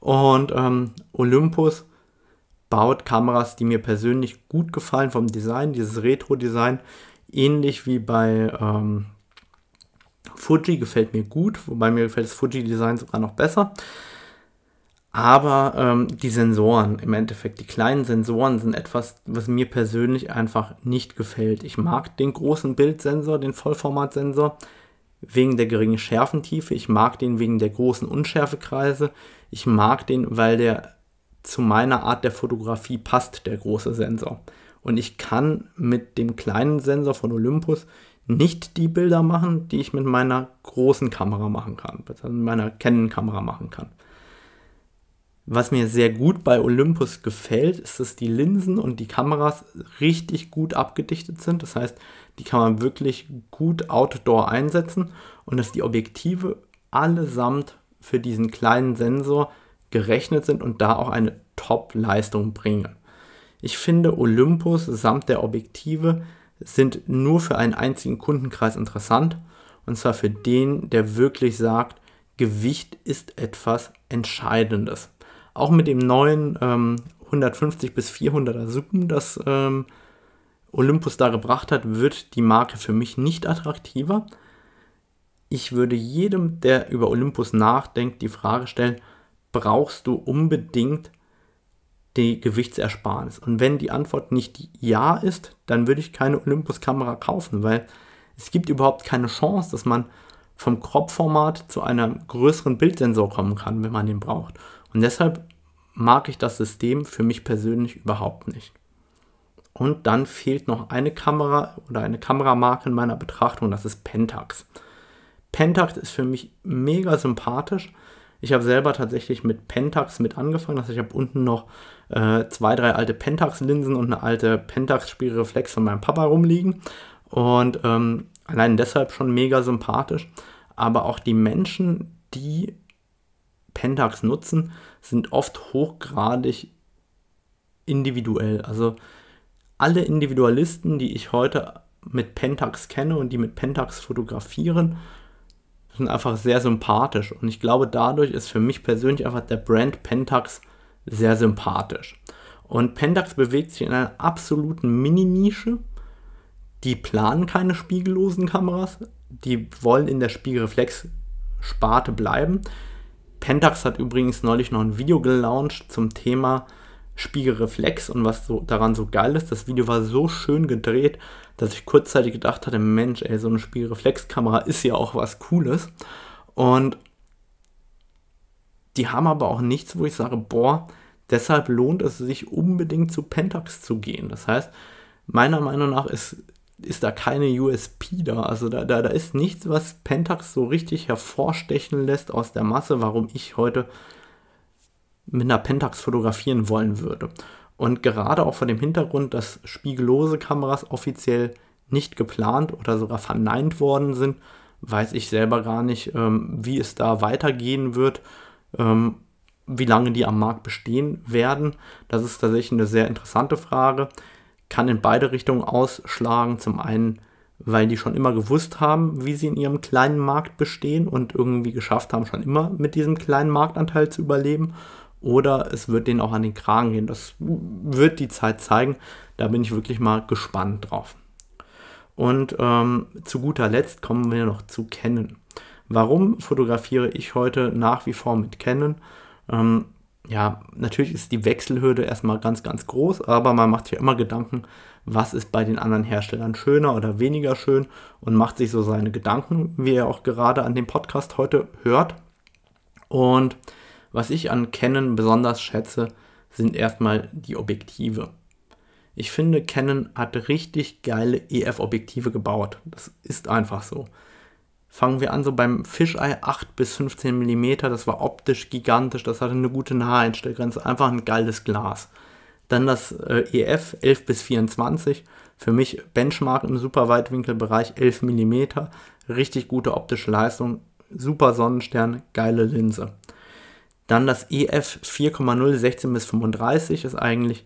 Und ähm, Olympus baut Kameras, die mir persönlich gut gefallen vom Design, dieses Retro-Design, ähnlich wie bei ähm, Fuji gefällt mir gut, wobei mir gefällt das Fuji-Design sogar noch besser. Aber ähm, die Sensoren im Endeffekt, die kleinen Sensoren sind etwas, was mir persönlich einfach nicht gefällt. Ich mag den großen Bildsensor, den Vollformatsensor, wegen der geringen Schärfentiefe. Ich mag den wegen der großen Unschärfekreise. Ich mag den, weil der zu meiner Art der Fotografie passt, der große Sensor. Und ich kann mit dem kleinen Sensor von Olympus nicht die Bilder machen, die ich mit meiner großen Kamera machen kann, also mit meiner Canon-Kamera machen kann. Was mir sehr gut bei Olympus gefällt, ist, dass die Linsen und die Kameras richtig gut abgedichtet sind. Das heißt, die kann man wirklich gut outdoor einsetzen und dass die Objektive allesamt für diesen kleinen Sensor gerechnet sind und da auch eine Top-Leistung bringen. Ich finde, Olympus samt der Objektive sind nur für einen einzigen Kundenkreis interessant. Und zwar für den, der wirklich sagt, Gewicht ist etwas Entscheidendes. Auch mit dem neuen ähm, 150 bis 400er Suppen, das ähm, Olympus da gebracht hat, wird die Marke für mich nicht attraktiver. Ich würde jedem, der über Olympus nachdenkt, die Frage stellen, brauchst du unbedingt die Gewichtsersparnis? Und wenn die Antwort nicht ja ist, dann würde ich keine Olympus-Kamera kaufen, weil es gibt überhaupt keine Chance, dass man vom Crop-Format zu einem größeren Bildsensor kommen kann, wenn man den braucht. Und deshalb mag ich das System für mich persönlich überhaupt nicht. Und dann fehlt noch eine Kamera oder eine Kameramarke in meiner Betrachtung, das ist Pentax. Pentax ist für mich mega sympathisch. Ich habe selber tatsächlich mit Pentax mit angefangen. Also ich habe unten noch äh, zwei, drei alte Pentax-Linsen und eine alte Pentax-Spielreflex von meinem Papa rumliegen. Und ähm, allein deshalb schon mega sympathisch. Aber auch die Menschen, die Pentax nutzen, sind oft hochgradig individuell. Also alle Individualisten, die ich heute mit Pentax kenne und die mit Pentax fotografieren, sind einfach sehr sympathisch. Und ich glaube, dadurch ist für mich persönlich einfach der Brand Pentax sehr sympathisch. Und Pentax bewegt sich in einer absoluten Mini-Nische. Die planen keine spiegellosen Kameras. Die wollen in der Spiegelreflex-Sparte bleiben. Pentax hat übrigens neulich noch ein Video gelauncht zum Thema Spiegelreflex und was so daran so geil ist. Das Video war so schön gedreht, dass ich kurzzeitig gedacht hatte, Mensch, ey, so eine Spiegelreflexkamera ist ja auch was Cooles. Und die haben aber auch nichts, wo ich sage, boah, deshalb lohnt es sich unbedingt zu Pentax zu gehen. Das heißt, meiner Meinung nach ist ist da keine USP da. Also da, da, da ist nichts, was Pentax so richtig hervorstechen lässt aus der Masse, warum ich heute mit einer Pentax fotografieren wollen würde. Und gerade auch vor dem Hintergrund, dass spiegellose Kameras offiziell nicht geplant oder sogar verneint worden sind, weiß ich selber gar nicht, ähm, wie es da weitergehen wird, ähm, wie lange die am Markt bestehen werden. Das ist tatsächlich eine sehr interessante Frage kann in beide Richtungen ausschlagen. Zum einen, weil die schon immer gewusst haben, wie sie in ihrem kleinen Markt bestehen und irgendwie geschafft haben, schon immer mit diesem kleinen Marktanteil zu überleben. Oder es wird denen auch an den Kragen gehen. Das wird die Zeit zeigen. Da bin ich wirklich mal gespannt drauf. Und ähm, zu guter Letzt kommen wir noch zu Canon. Warum fotografiere ich heute nach wie vor mit Canon? Ähm, ja, natürlich ist die Wechselhürde erstmal ganz, ganz groß, aber man macht sich immer Gedanken, was ist bei den anderen Herstellern schöner oder weniger schön und macht sich so seine Gedanken, wie ihr auch gerade an dem Podcast heute hört. Und was ich an Canon besonders schätze, sind erstmal die Objektive. Ich finde, Canon hat richtig geile EF-Objektive gebaut. Das ist einfach so fangen wir an so beim Fisheye 8 bis 15 mm. Das war optisch gigantisch, das hatte eine gute Naheinstellgrenze, einfach ein geiles Glas. Dann das äh, EF 11 bis 24, für mich Benchmark im Superweitwinkelbereich 11 mm, richtig gute optische Leistung, super Sonnenstern, geile Linse. Dann das EF 4,0 16 bis 35 ist eigentlich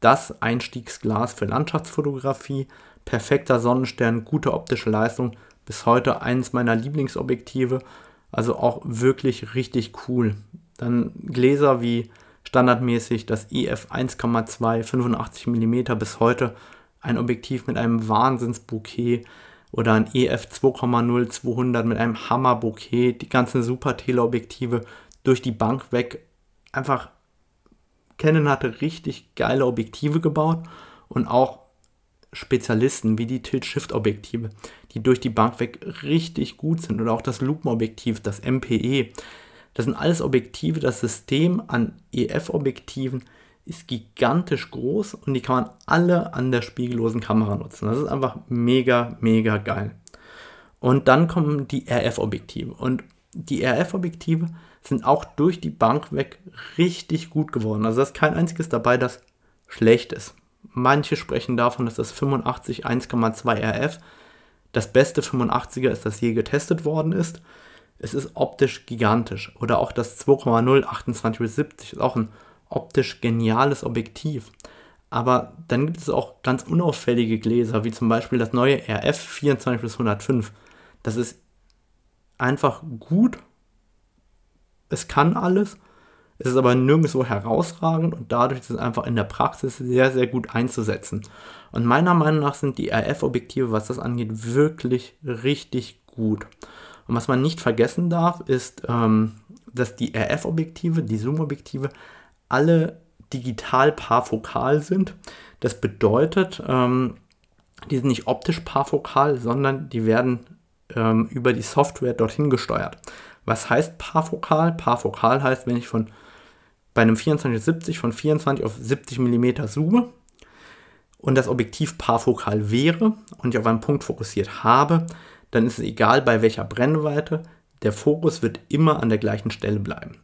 das Einstiegsglas für Landschaftsfotografie, perfekter Sonnenstern, gute optische Leistung, bis heute eines meiner Lieblingsobjektive. Also auch wirklich richtig cool. Dann Gläser wie standardmäßig das EF 1,2 85 mm bis heute ein Objektiv mit einem Wahnsinnsbouquet oder ein EF 2,0 200 mit einem Hammerbouquet, die ganzen super Teleobjektive durch die Bank weg. Einfach Canon hatte richtig geile Objektive gebaut und auch Spezialisten wie die Tilt-Shift-Objektive, die durch die Bank weg richtig gut sind oder auch das Lupenobjektiv, das MPE. Das sind alles Objektive, das System an EF-Objektiven ist gigantisch groß und die kann man alle an der spiegellosen Kamera nutzen. Das ist einfach mega, mega geil. Und dann kommen die RF-Objektive. Und die RF-Objektive sind auch durch die Bank weg richtig gut geworden. Also da ist kein einziges dabei, das schlecht ist. Manche sprechen davon, dass das 85 1,2 RF das beste 85er ist, das je getestet worden ist. es ist optisch gigantisch. Oder auch das 2,0 28 bis 70 ist auch ein optisch geniales Objektiv. Aber dann gibt es auch ganz unauffällige Gläser, wie zum Beispiel das neue RF 24 bis 105. Das ist einfach gut. Es kann alles. Es ist aber nirgendwo herausragend und dadurch ist es einfach in der Praxis sehr, sehr gut einzusetzen. Und meiner Meinung nach sind die RF-Objektive, was das angeht, wirklich richtig gut. Und was man nicht vergessen darf, ist, ähm, dass die RF-Objektive, die Zoom-Objektive, alle digital parfokal sind. Das bedeutet, ähm, die sind nicht optisch parfokal, sondern die werden ähm, über die Software dorthin gesteuert. Was heißt parfokal? Parfokal heißt, wenn ich von bei einem 24-70 von 24 auf 70 mm zoome und das Objektiv parfokal wäre und ich auf einen Punkt fokussiert habe, dann ist es egal bei welcher Brennweite, der Fokus wird immer an der gleichen Stelle bleiben.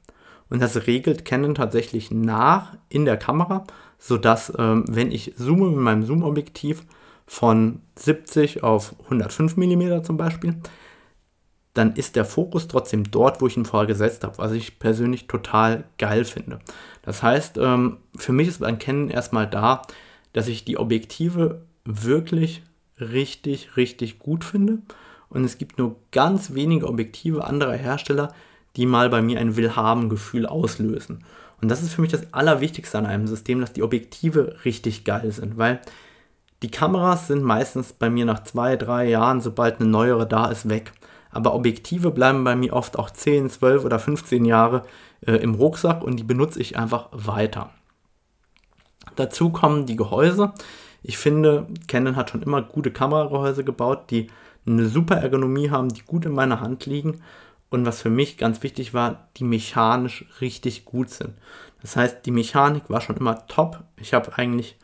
Und das regelt Canon tatsächlich nach in der Kamera, sodass, ähm, wenn ich zoome mit meinem Zoom-Objektiv von 70 auf 105 mm zum Beispiel, dann ist der Fokus trotzdem dort, wo ich ihn vorher gesetzt habe, was ich persönlich total geil finde. Das heißt, ähm, für mich ist beim Canon erstmal da, dass ich die Objektive wirklich richtig, richtig gut finde und es gibt nur ganz wenige Objektive anderer Hersteller, die mal bei mir ein Willhaben-Gefühl auslösen. Und das ist für mich das Allerwichtigste an einem System, dass die Objektive richtig geil sind, weil die Kameras sind meistens bei mir nach zwei, drei Jahren, sobald eine neuere da ist, weg. Aber Objektive bleiben bei mir oft auch 10, 12 oder 15 Jahre äh, im Rucksack und die benutze ich einfach weiter. Dazu kommen die Gehäuse. Ich finde, Canon hat schon immer gute Kameragehäuse gebaut, die eine super Ergonomie haben, die gut in meiner Hand liegen und was für mich ganz wichtig war, die mechanisch richtig gut sind. Das heißt, die Mechanik war schon immer top. Ich habe eigentlich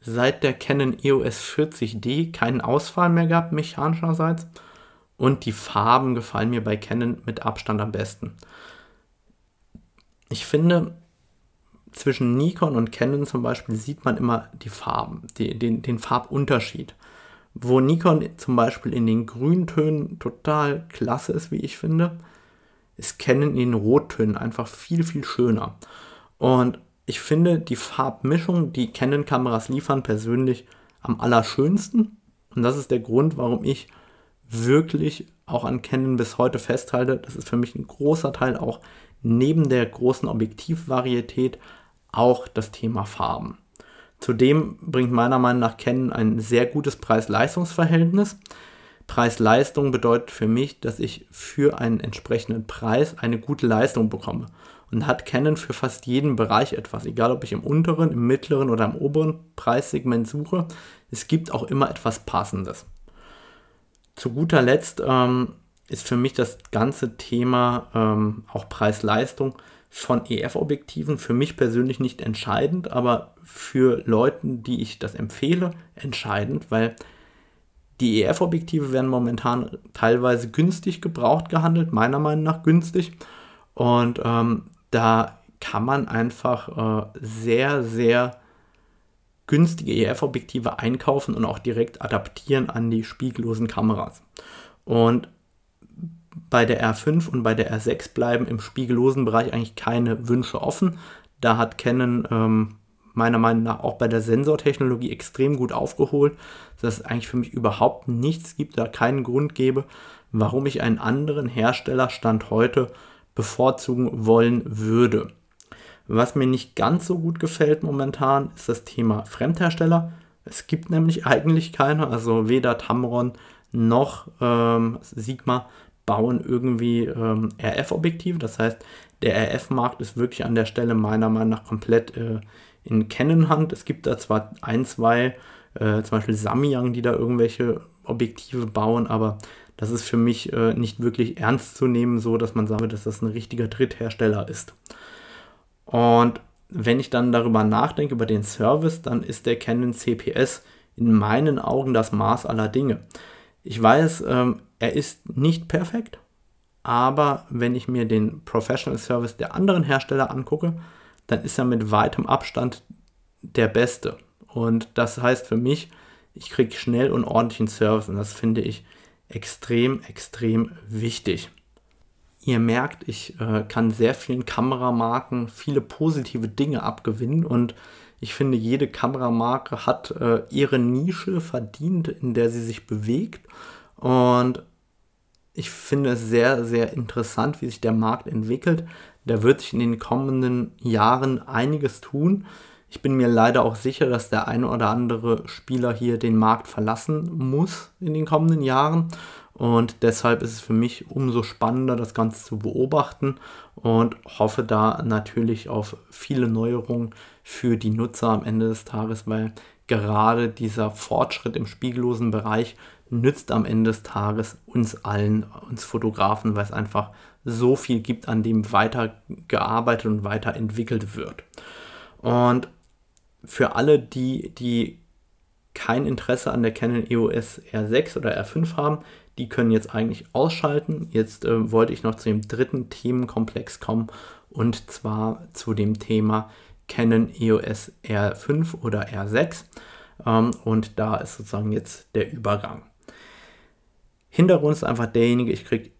seit der Canon EOS 40D keinen Ausfall mehr gehabt, mechanischerseits. Und die Farben gefallen mir bei Canon mit Abstand am besten. Ich finde, zwischen Nikon und Canon zum Beispiel sieht man immer die Farben, die, den, den Farbunterschied wo Nikon zum Beispiel in den Grüntönen total klasse ist, wie ich finde, ist Canon in den Rottönen einfach viel, viel schöner. Und ich finde die Farbmischung, die Canon-Kameras liefern, persönlich am allerschönsten. Und das ist der Grund, warum ich wirklich auch an Canon bis heute festhalte. Das ist für mich ein großer Teil auch neben der großen Objektivvarietät auch das Thema Farben. Zudem bringt meiner Meinung nach Canon ein sehr gutes Preis-Leistungs-Verhältnis. Preis-Leistung bedeutet für mich, dass ich für einen entsprechenden Preis eine gute Leistung bekomme. Und hat Canon für fast jeden Bereich etwas, egal ob ich im unteren, im mittleren oder im oberen Preissegment suche. Es gibt auch immer etwas Passendes. Zu guter Letzt ähm, ist für mich das ganze Thema ähm, auch Preis-Leistung von EF-Objektiven für mich persönlich nicht entscheidend, aber für Leuten, die ich das empfehle, entscheidend, weil die EF-Objektive werden momentan teilweise günstig gebraucht gehandelt, meiner Meinung nach günstig. Und ähm, da kann man einfach äh, sehr, sehr günstige EF-Objektive einkaufen und auch direkt adaptieren an die spiegellosen Kameras. Und bei der R5 und bei der R6 bleiben im spiegellosen Bereich eigentlich keine Wünsche offen. Da hat Canon ähm, meiner Meinung nach auch bei der Sensortechnologie extrem gut aufgeholt, dass es eigentlich für mich überhaupt nichts gibt, da keinen Grund gebe, warum ich einen anderen Hersteller Stand heute bevorzugen wollen würde. Was mir nicht ganz so gut gefällt momentan, ist das Thema Fremdhersteller. Es gibt nämlich eigentlich keine, also weder Tamron noch ähm, Sigma bauen irgendwie ähm, RF-Objektive. Das heißt, der RF-Markt ist wirklich an der Stelle meiner Meinung nach komplett äh, in Canon-Hand. Es gibt da zwar ein, zwei, äh, zum Beispiel Samyang, die da irgendwelche Objektive bauen, aber das ist für mich äh, nicht wirklich ernst zu nehmen, so dass man sagt, dass das ein richtiger Dritthersteller ist. Und wenn ich dann darüber nachdenke, über den Service, dann ist der Canon CPS in meinen Augen das Maß aller Dinge. Ich weiß, ähm, er ist nicht perfekt, aber wenn ich mir den Professional Service der anderen Hersteller angucke, dann ist er mit weitem Abstand der beste. Und das heißt für mich, ich kriege schnell und ordentlichen Service und das finde ich extrem, extrem wichtig. Ihr merkt, ich äh, kann sehr vielen Kameramarken viele positive Dinge abgewinnen und ich finde, jede Kameramarke hat äh, ihre Nische verdient, in der sie sich bewegt. Und ich finde es sehr, sehr interessant, wie sich der Markt entwickelt. Da wird sich in den kommenden Jahren einiges tun. Ich bin mir leider auch sicher, dass der eine oder andere Spieler hier den Markt verlassen muss in den kommenden Jahren. Und deshalb ist es für mich umso spannender, das Ganze zu beobachten und hoffe da natürlich auf viele Neuerungen für die Nutzer am Ende des Tages, weil gerade dieser Fortschritt im spiegellosen Bereich nützt am Ende des Tages uns allen, uns Fotografen, weil es einfach so viel gibt, an dem weitergearbeitet und weiterentwickelt wird. Und für alle, die, die kein Interesse an der Canon EOS R6 oder R5 haben, die können jetzt eigentlich ausschalten. Jetzt äh, wollte ich noch zu dem dritten Themenkomplex kommen und zwar zu dem Thema Canon EOS R5 oder R6. Ähm, und da ist sozusagen jetzt der Übergang. Hintergrund ist einfach derjenige, ich kriege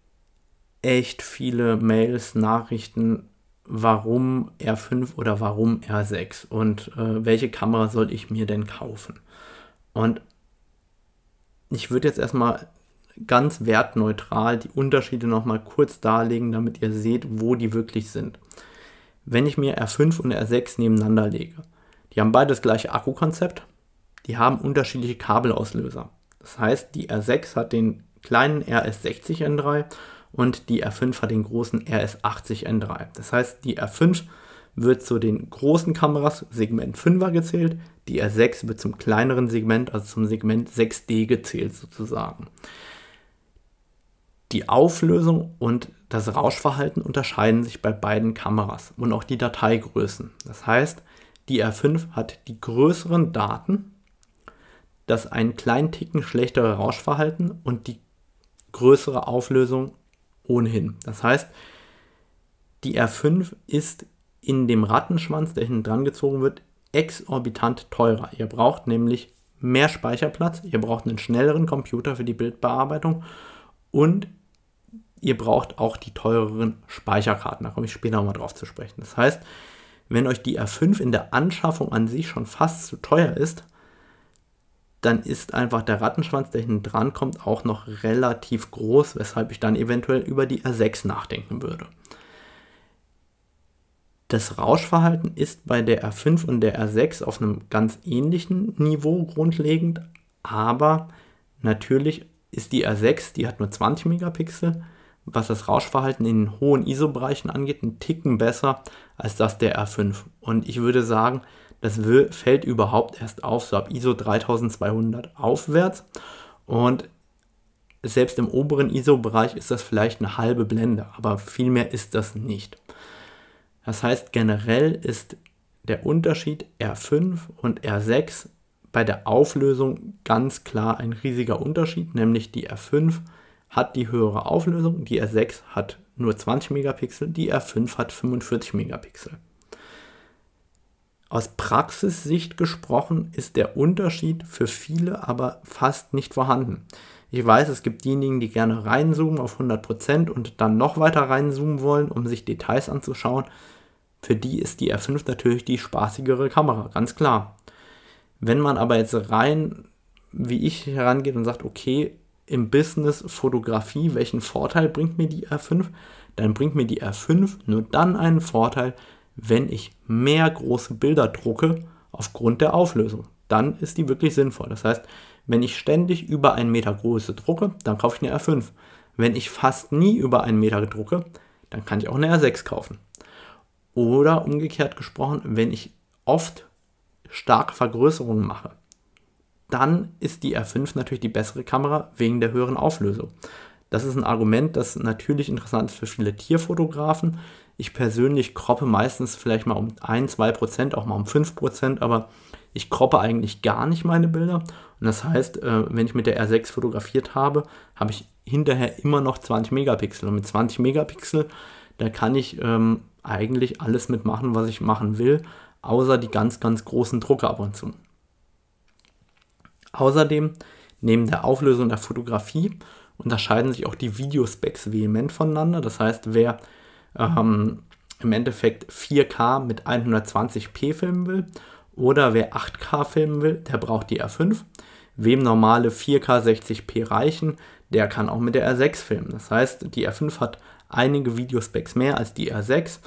echt viele Mails, Nachrichten, warum R5 oder warum R6 und äh, welche Kamera soll ich mir denn kaufen. Und ich würde jetzt erstmal ganz wertneutral die Unterschiede nochmal kurz darlegen, damit ihr seht, wo die wirklich sind. Wenn ich mir R5 und R6 nebeneinander lege, die haben beide das gleiche Akkukonzept, die haben unterschiedliche Kabelauslöser. Das heißt, die R6 hat den kleinen RS60N3 und die R5 hat den großen RS80N3. Das heißt, die R5 wird zu den großen Kameras Segment 5er gezählt, die R6 wird zum kleineren Segment, also zum Segment 6D gezählt sozusagen. Die Auflösung und das Rauschverhalten unterscheiden sich bei beiden Kameras und auch die Dateigrößen. Das heißt, die R5 hat die größeren Daten, das einen kleinen Ticken schlechtere Rauschverhalten und die größere Auflösung ohnehin. Das heißt, die R5 ist in dem Rattenschwanz, der hinten dran gezogen wird, exorbitant teurer. Ihr braucht nämlich mehr Speicherplatz, ihr braucht einen schnelleren Computer für die Bildbearbeitung und ihr braucht auch die teureren Speicherkarten. Da komme ich später nochmal drauf zu sprechen. Das heißt, wenn euch die R5 in der Anschaffung an sich schon fast zu teuer ist, dann ist einfach der Rattenschwanz, der hinten dran kommt, auch noch relativ groß, weshalb ich dann eventuell über die R6 nachdenken würde. Das Rauschverhalten ist bei der R5 und der R6 auf einem ganz ähnlichen Niveau grundlegend, aber natürlich ist die R6, die hat nur 20 Megapixel, was das Rauschverhalten in den hohen ISO-Bereichen angeht, ein Ticken besser als das der R5. Und ich würde sagen, das fällt überhaupt erst auf, so ab ISO 3200 aufwärts. Und selbst im oberen ISO-Bereich ist das vielleicht eine halbe Blende, aber viel mehr ist das nicht. Das heißt, generell ist der Unterschied R5 und R6 bei der Auflösung ganz klar ein riesiger Unterschied, nämlich die R5 hat die höhere Auflösung, die R6 hat nur 20 Megapixel, die R5 hat 45 Megapixel. Aus Praxissicht gesprochen ist der Unterschied für viele aber fast nicht vorhanden. Ich weiß, es gibt diejenigen, die gerne reinzoomen auf 100% und dann noch weiter reinzoomen wollen, um sich Details anzuschauen. Für die ist die R5 natürlich die spaßigere Kamera, ganz klar. Wenn man aber jetzt rein, wie ich herangeht und sagt, okay, im Business Fotografie, welchen Vorteil bringt mir die R5? Dann bringt mir die R5 nur dann einen Vorteil, wenn ich mehr große Bilder drucke aufgrund der Auflösung. Dann ist die wirklich sinnvoll. Das heißt, wenn ich ständig über einen Meter Größe drucke, dann kaufe ich eine R5. Wenn ich fast nie über einen Meter drucke, dann kann ich auch eine R6 kaufen. Oder umgekehrt gesprochen, wenn ich oft starke Vergrößerungen mache, dann ist die R5 natürlich die bessere Kamera wegen der höheren Auflösung. Das ist ein Argument, das natürlich interessant ist für viele Tierfotografen. Ich persönlich kroppe meistens vielleicht mal um 1, 2 Prozent, auch mal um 5 Prozent, aber ich kroppe eigentlich gar nicht meine Bilder. Und das heißt, äh, wenn ich mit der R6 fotografiert habe, habe ich hinterher immer noch 20 Megapixel. Und mit 20 Megapixel, da kann ich ähm, eigentlich alles mitmachen, was ich machen will, außer die ganz, ganz großen Drucker ab und zu. Außerdem, neben der Auflösung der Fotografie unterscheiden sich auch die Videospecs vehement voneinander. Das heißt, wer ähm, im Endeffekt 4K mit 120p filmen will oder wer 8K filmen will, der braucht die R5. Wem normale 4K 60p reichen, der kann auch mit der R6 filmen. Das heißt, die R5 hat einige Videospecs mehr als die R6.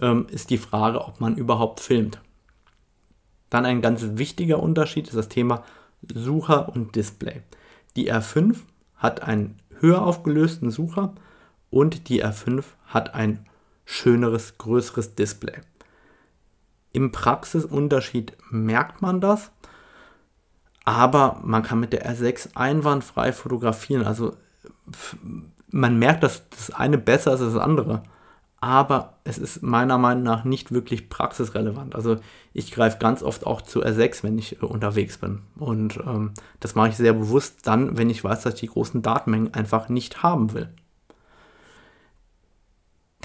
Ähm, ist die Frage, ob man überhaupt filmt. Dann ein ganz wichtiger Unterschied ist das Thema Sucher und Display. Die R5 hat einen höher aufgelösten Sucher und die R5 hat ein schöneres, größeres Display. Im Praxisunterschied merkt man das, aber man kann mit der R6 einwandfrei fotografieren. Also man merkt, dass das eine besser ist als das andere, aber es ist meiner Meinung nach nicht wirklich praxisrelevant. Also ich greife ganz oft auch zu R6, wenn ich äh, unterwegs bin. Und ähm, das mache ich sehr bewusst dann, wenn ich weiß, dass ich die großen Datenmengen einfach nicht haben will.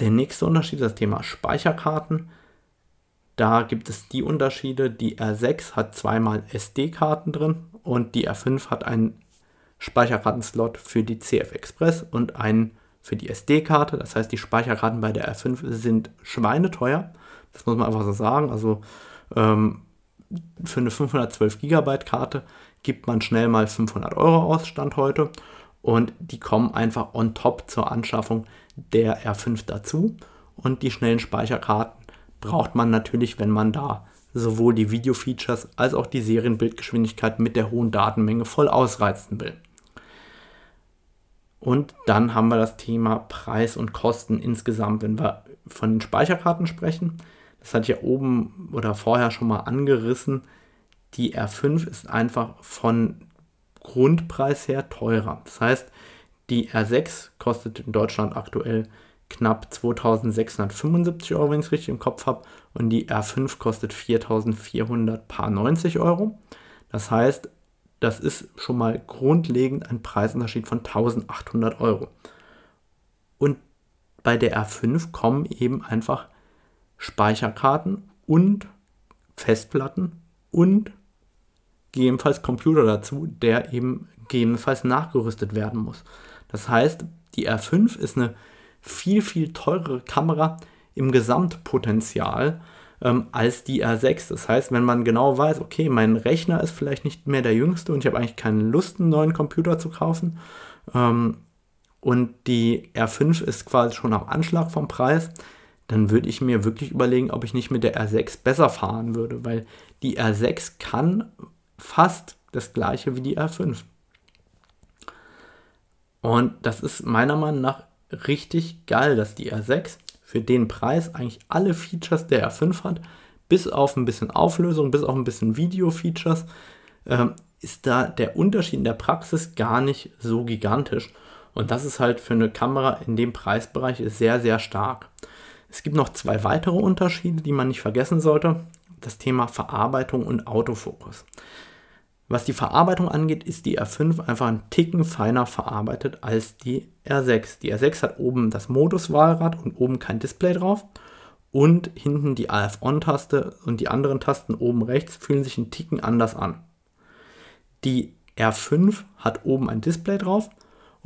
Der nächste Unterschied ist das Thema Speicherkarten. Da gibt es die Unterschiede, die R6 hat zweimal SD-Karten drin und die R5 hat einen Speicherkartenslot für die CF Express und einen für die SD-Karte. Das heißt, die Speicherkarten bei der R5 sind schweineteuer. Das muss man einfach so sagen. Also ähm, für eine 512 GB Karte gibt man schnell mal 500 Euro aus, Stand heute. Und die kommen einfach on top zur Anschaffung der R5 dazu. Und die schnellen Speicherkarten braucht man natürlich, wenn man da sowohl die Video-Features als auch die Serienbildgeschwindigkeit mit der hohen Datenmenge voll ausreizen will. Und dann haben wir das Thema Preis und Kosten insgesamt, wenn wir von den Speicherkarten sprechen. Das hatte ich ja oben oder vorher schon mal angerissen. Die R5 ist einfach von Grundpreis her teurer. Das heißt, die R6 kostet in Deutschland aktuell knapp 2675 Euro, wenn ich es richtig im Kopf habe. Und die R5 kostet 4490 Euro. Das heißt, das ist schon mal grundlegend ein Preisunterschied von 1800 Euro. Und bei der R5 kommen eben einfach Speicherkarten und Festplatten und gegebenenfalls Computer dazu, der eben gegebenenfalls nachgerüstet werden muss. Das heißt, die R5 ist eine viel, viel teurere Kamera im Gesamtpotenzial ähm, als die R6. Das heißt, wenn man genau weiß, okay, mein Rechner ist vielleicht nicht mehr der jüngste und ich habe eigentlich keine Lust, einen neuen Computer zu kaufen ähm, und die R5 ist quasi schon am Anschlag vom Preis, dann würde ich mir wirklich überlegen, ob ich nicht mit der R6 besser fahren würde, weil die R6 kann fast das gleiche wie die R5. Und das ist meiner Meinung nach richtig geil, dass die R6 für den Preis eigentlich alle Features der R5 hat, bis auf ein bisschen Auflösung, bis auf ein bisschen Video-Features, ähm, ist da der Unterschied in der Praxis gar nicht so gigantisch. Und das ist halt für eine Kamera in dem Preisbereich sehr, sehr stark. Es gibt noch zwei weitere Unterschiede, die man nicht vergessen sollte. Das Thema Verarbeitung und Autofokus. Was die Verarbeitung angeht, ist die R5 einfach ein Ticken feiner verarbeitet als die R6. Die R6 hat oben das Moduswahlrad und oben kein Display drauf. Und hinten die AF-On-Taste und die anderen Tasten oben rechts fühlen sich ein Ticken anders an. Die R5 hat oben ein Display drauf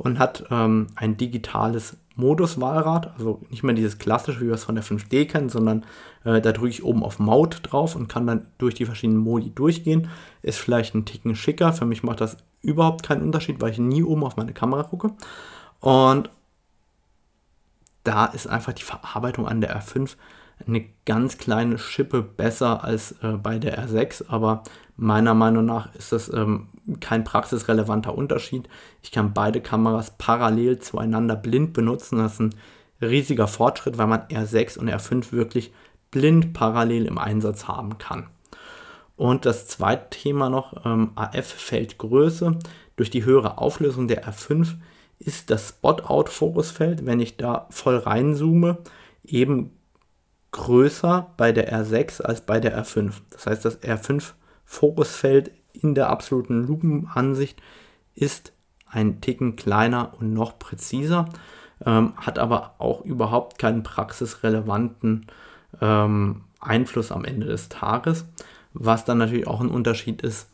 und hat ähm, ein digitales Moduswahlrad, also nicht mehr dieses klassische, wie wir es von der 5D kennen, sondern äh, da drücke ich oben auf Maut drauf und kann dann durch die verschiedenen Modi durchgehen. Ist vielleicht ein Ticken schicker. Für mich macht das überhaupt keinen Unterschied, weil ich nie oben auf meine Kamera gucke. Und da ist einfach die Verarbeitung an der R5 eine ganz kleine Schippe besser als äh, bei der R6, aber meiner Meinung nach ist das ähm, kein praxisrelevanter Unterschied. Ich kann beide Kameras parallel zueinander blind benutzen. Das ist ein riesiger Fortschritt, weil man R6 und R5 wirklich blind parallel im Einsatz haben kann. Und das zweite Thema noch, ähm, AF-Feldgröße. Durch die höhere Auflösung der R5 ist das Spot-Out-Fokusfeld, wenn ich da voll reinzoome, eben größer bei der R6 als bei der R5. Das heißt, das R5-Fokusfeld in der absoluten Lupenansicht ist ein Ticken kleiner und noch präziser, ähm, hat aber auch überhaupt keinen praxisrelevanten ähm, Einfluss am Ende des Tages, was dann natürlich auch ein Unterschied ist,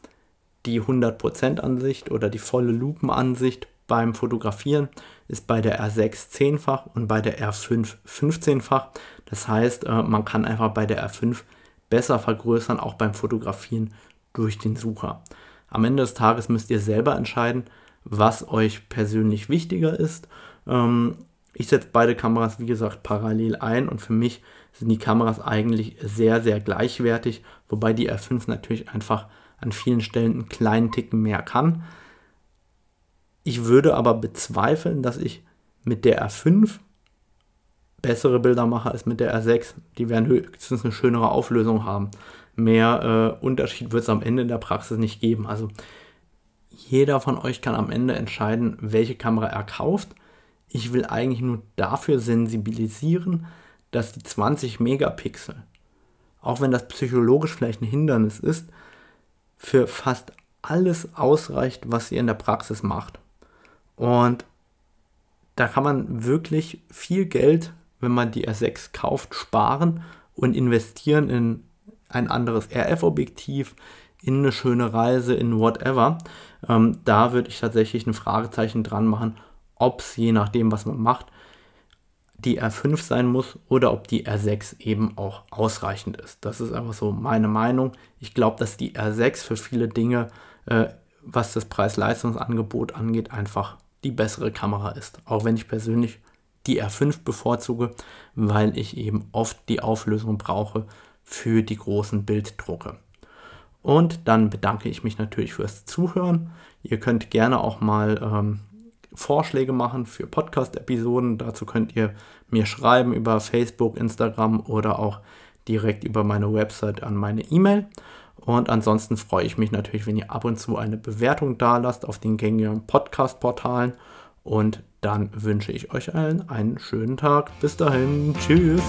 die 100% Ansicht oder die volle Lupenansicht beim Fotografieren ist bei der R6 10-fach und bei der R5 15-fach. Das heißt, äh, man kann einfach bei der R5 besser vergrößern, auch beim Fotografieren durch den Sucher. Am Ende des Tages müsst ihr selber entscheiden, was euch persönlich wichtiger ist. Ähm, ich setze beide Kameras, wie gesagt, parallel ein und für mich sind die Kameras eigentlich sehr, sehr gleichwertig, wobei die R5 natürlich einfach an vielen Stellen einen kleinen Ticken mehr kann. Ich würde aber bezweifeln, dass ich mit der R5 bessere Bilder mache als mit der R6. Die werden höchstens eine schönere Auflösung haben. Mehr äh, Unterschied wird es am Ende in der Praxis nicht geben. Also jeder von euch kann am Ende entscheiden, welche Kamera er kauft. Ich will eigentlich nur dafür sensibilisieren, dass die 20 Megapixel, auch wenn das psychologisch vielleicht ein Hindernis ist, für fast alles ausreicht, was ihr in der Praxis macht. Und da kann man wirklich viel Geld, wenn man die R6 kauft, sparen und investieren in ein anderes RF-Objektiv, in eine schöne Reise, in whatever. Ähm, da würde ich tatsächlich ein Fragezeichen dran machen, ob es je nachdem, was man macht, die R5 sein muss oder ob die R6 eben auch ausreichend ist. Das ist einfach so meine Meinung. Ich glaube, dass die R6 für viele Dinge, äh, was das Preis-Leistungsangebot angeht, einfach die bessere Kamera ist. Auch wenn ich persönlich die R5 bevorzuge, weil ich eben oft die Auflösung brauche für die großen Bilddrucke. Und dann bedanke ich mich natürlich fürs Zuhören. Ihr könnt gerne auch mal ähm, Vorschläge machen für Podcast-Episoden. Dazu könnt ihr mir schreiben über Facebook, Instagram oder auch direkt über meine Website an meine E-Mail. Und ansonsten freue ich mich natürlich, wenn ihr ab und zu eine Bewertung da lasst auf den gängigen Podcast-Portalen. Und dann wünsche ich euch allen einen schönen Tag. Bis dahin. Tschüss.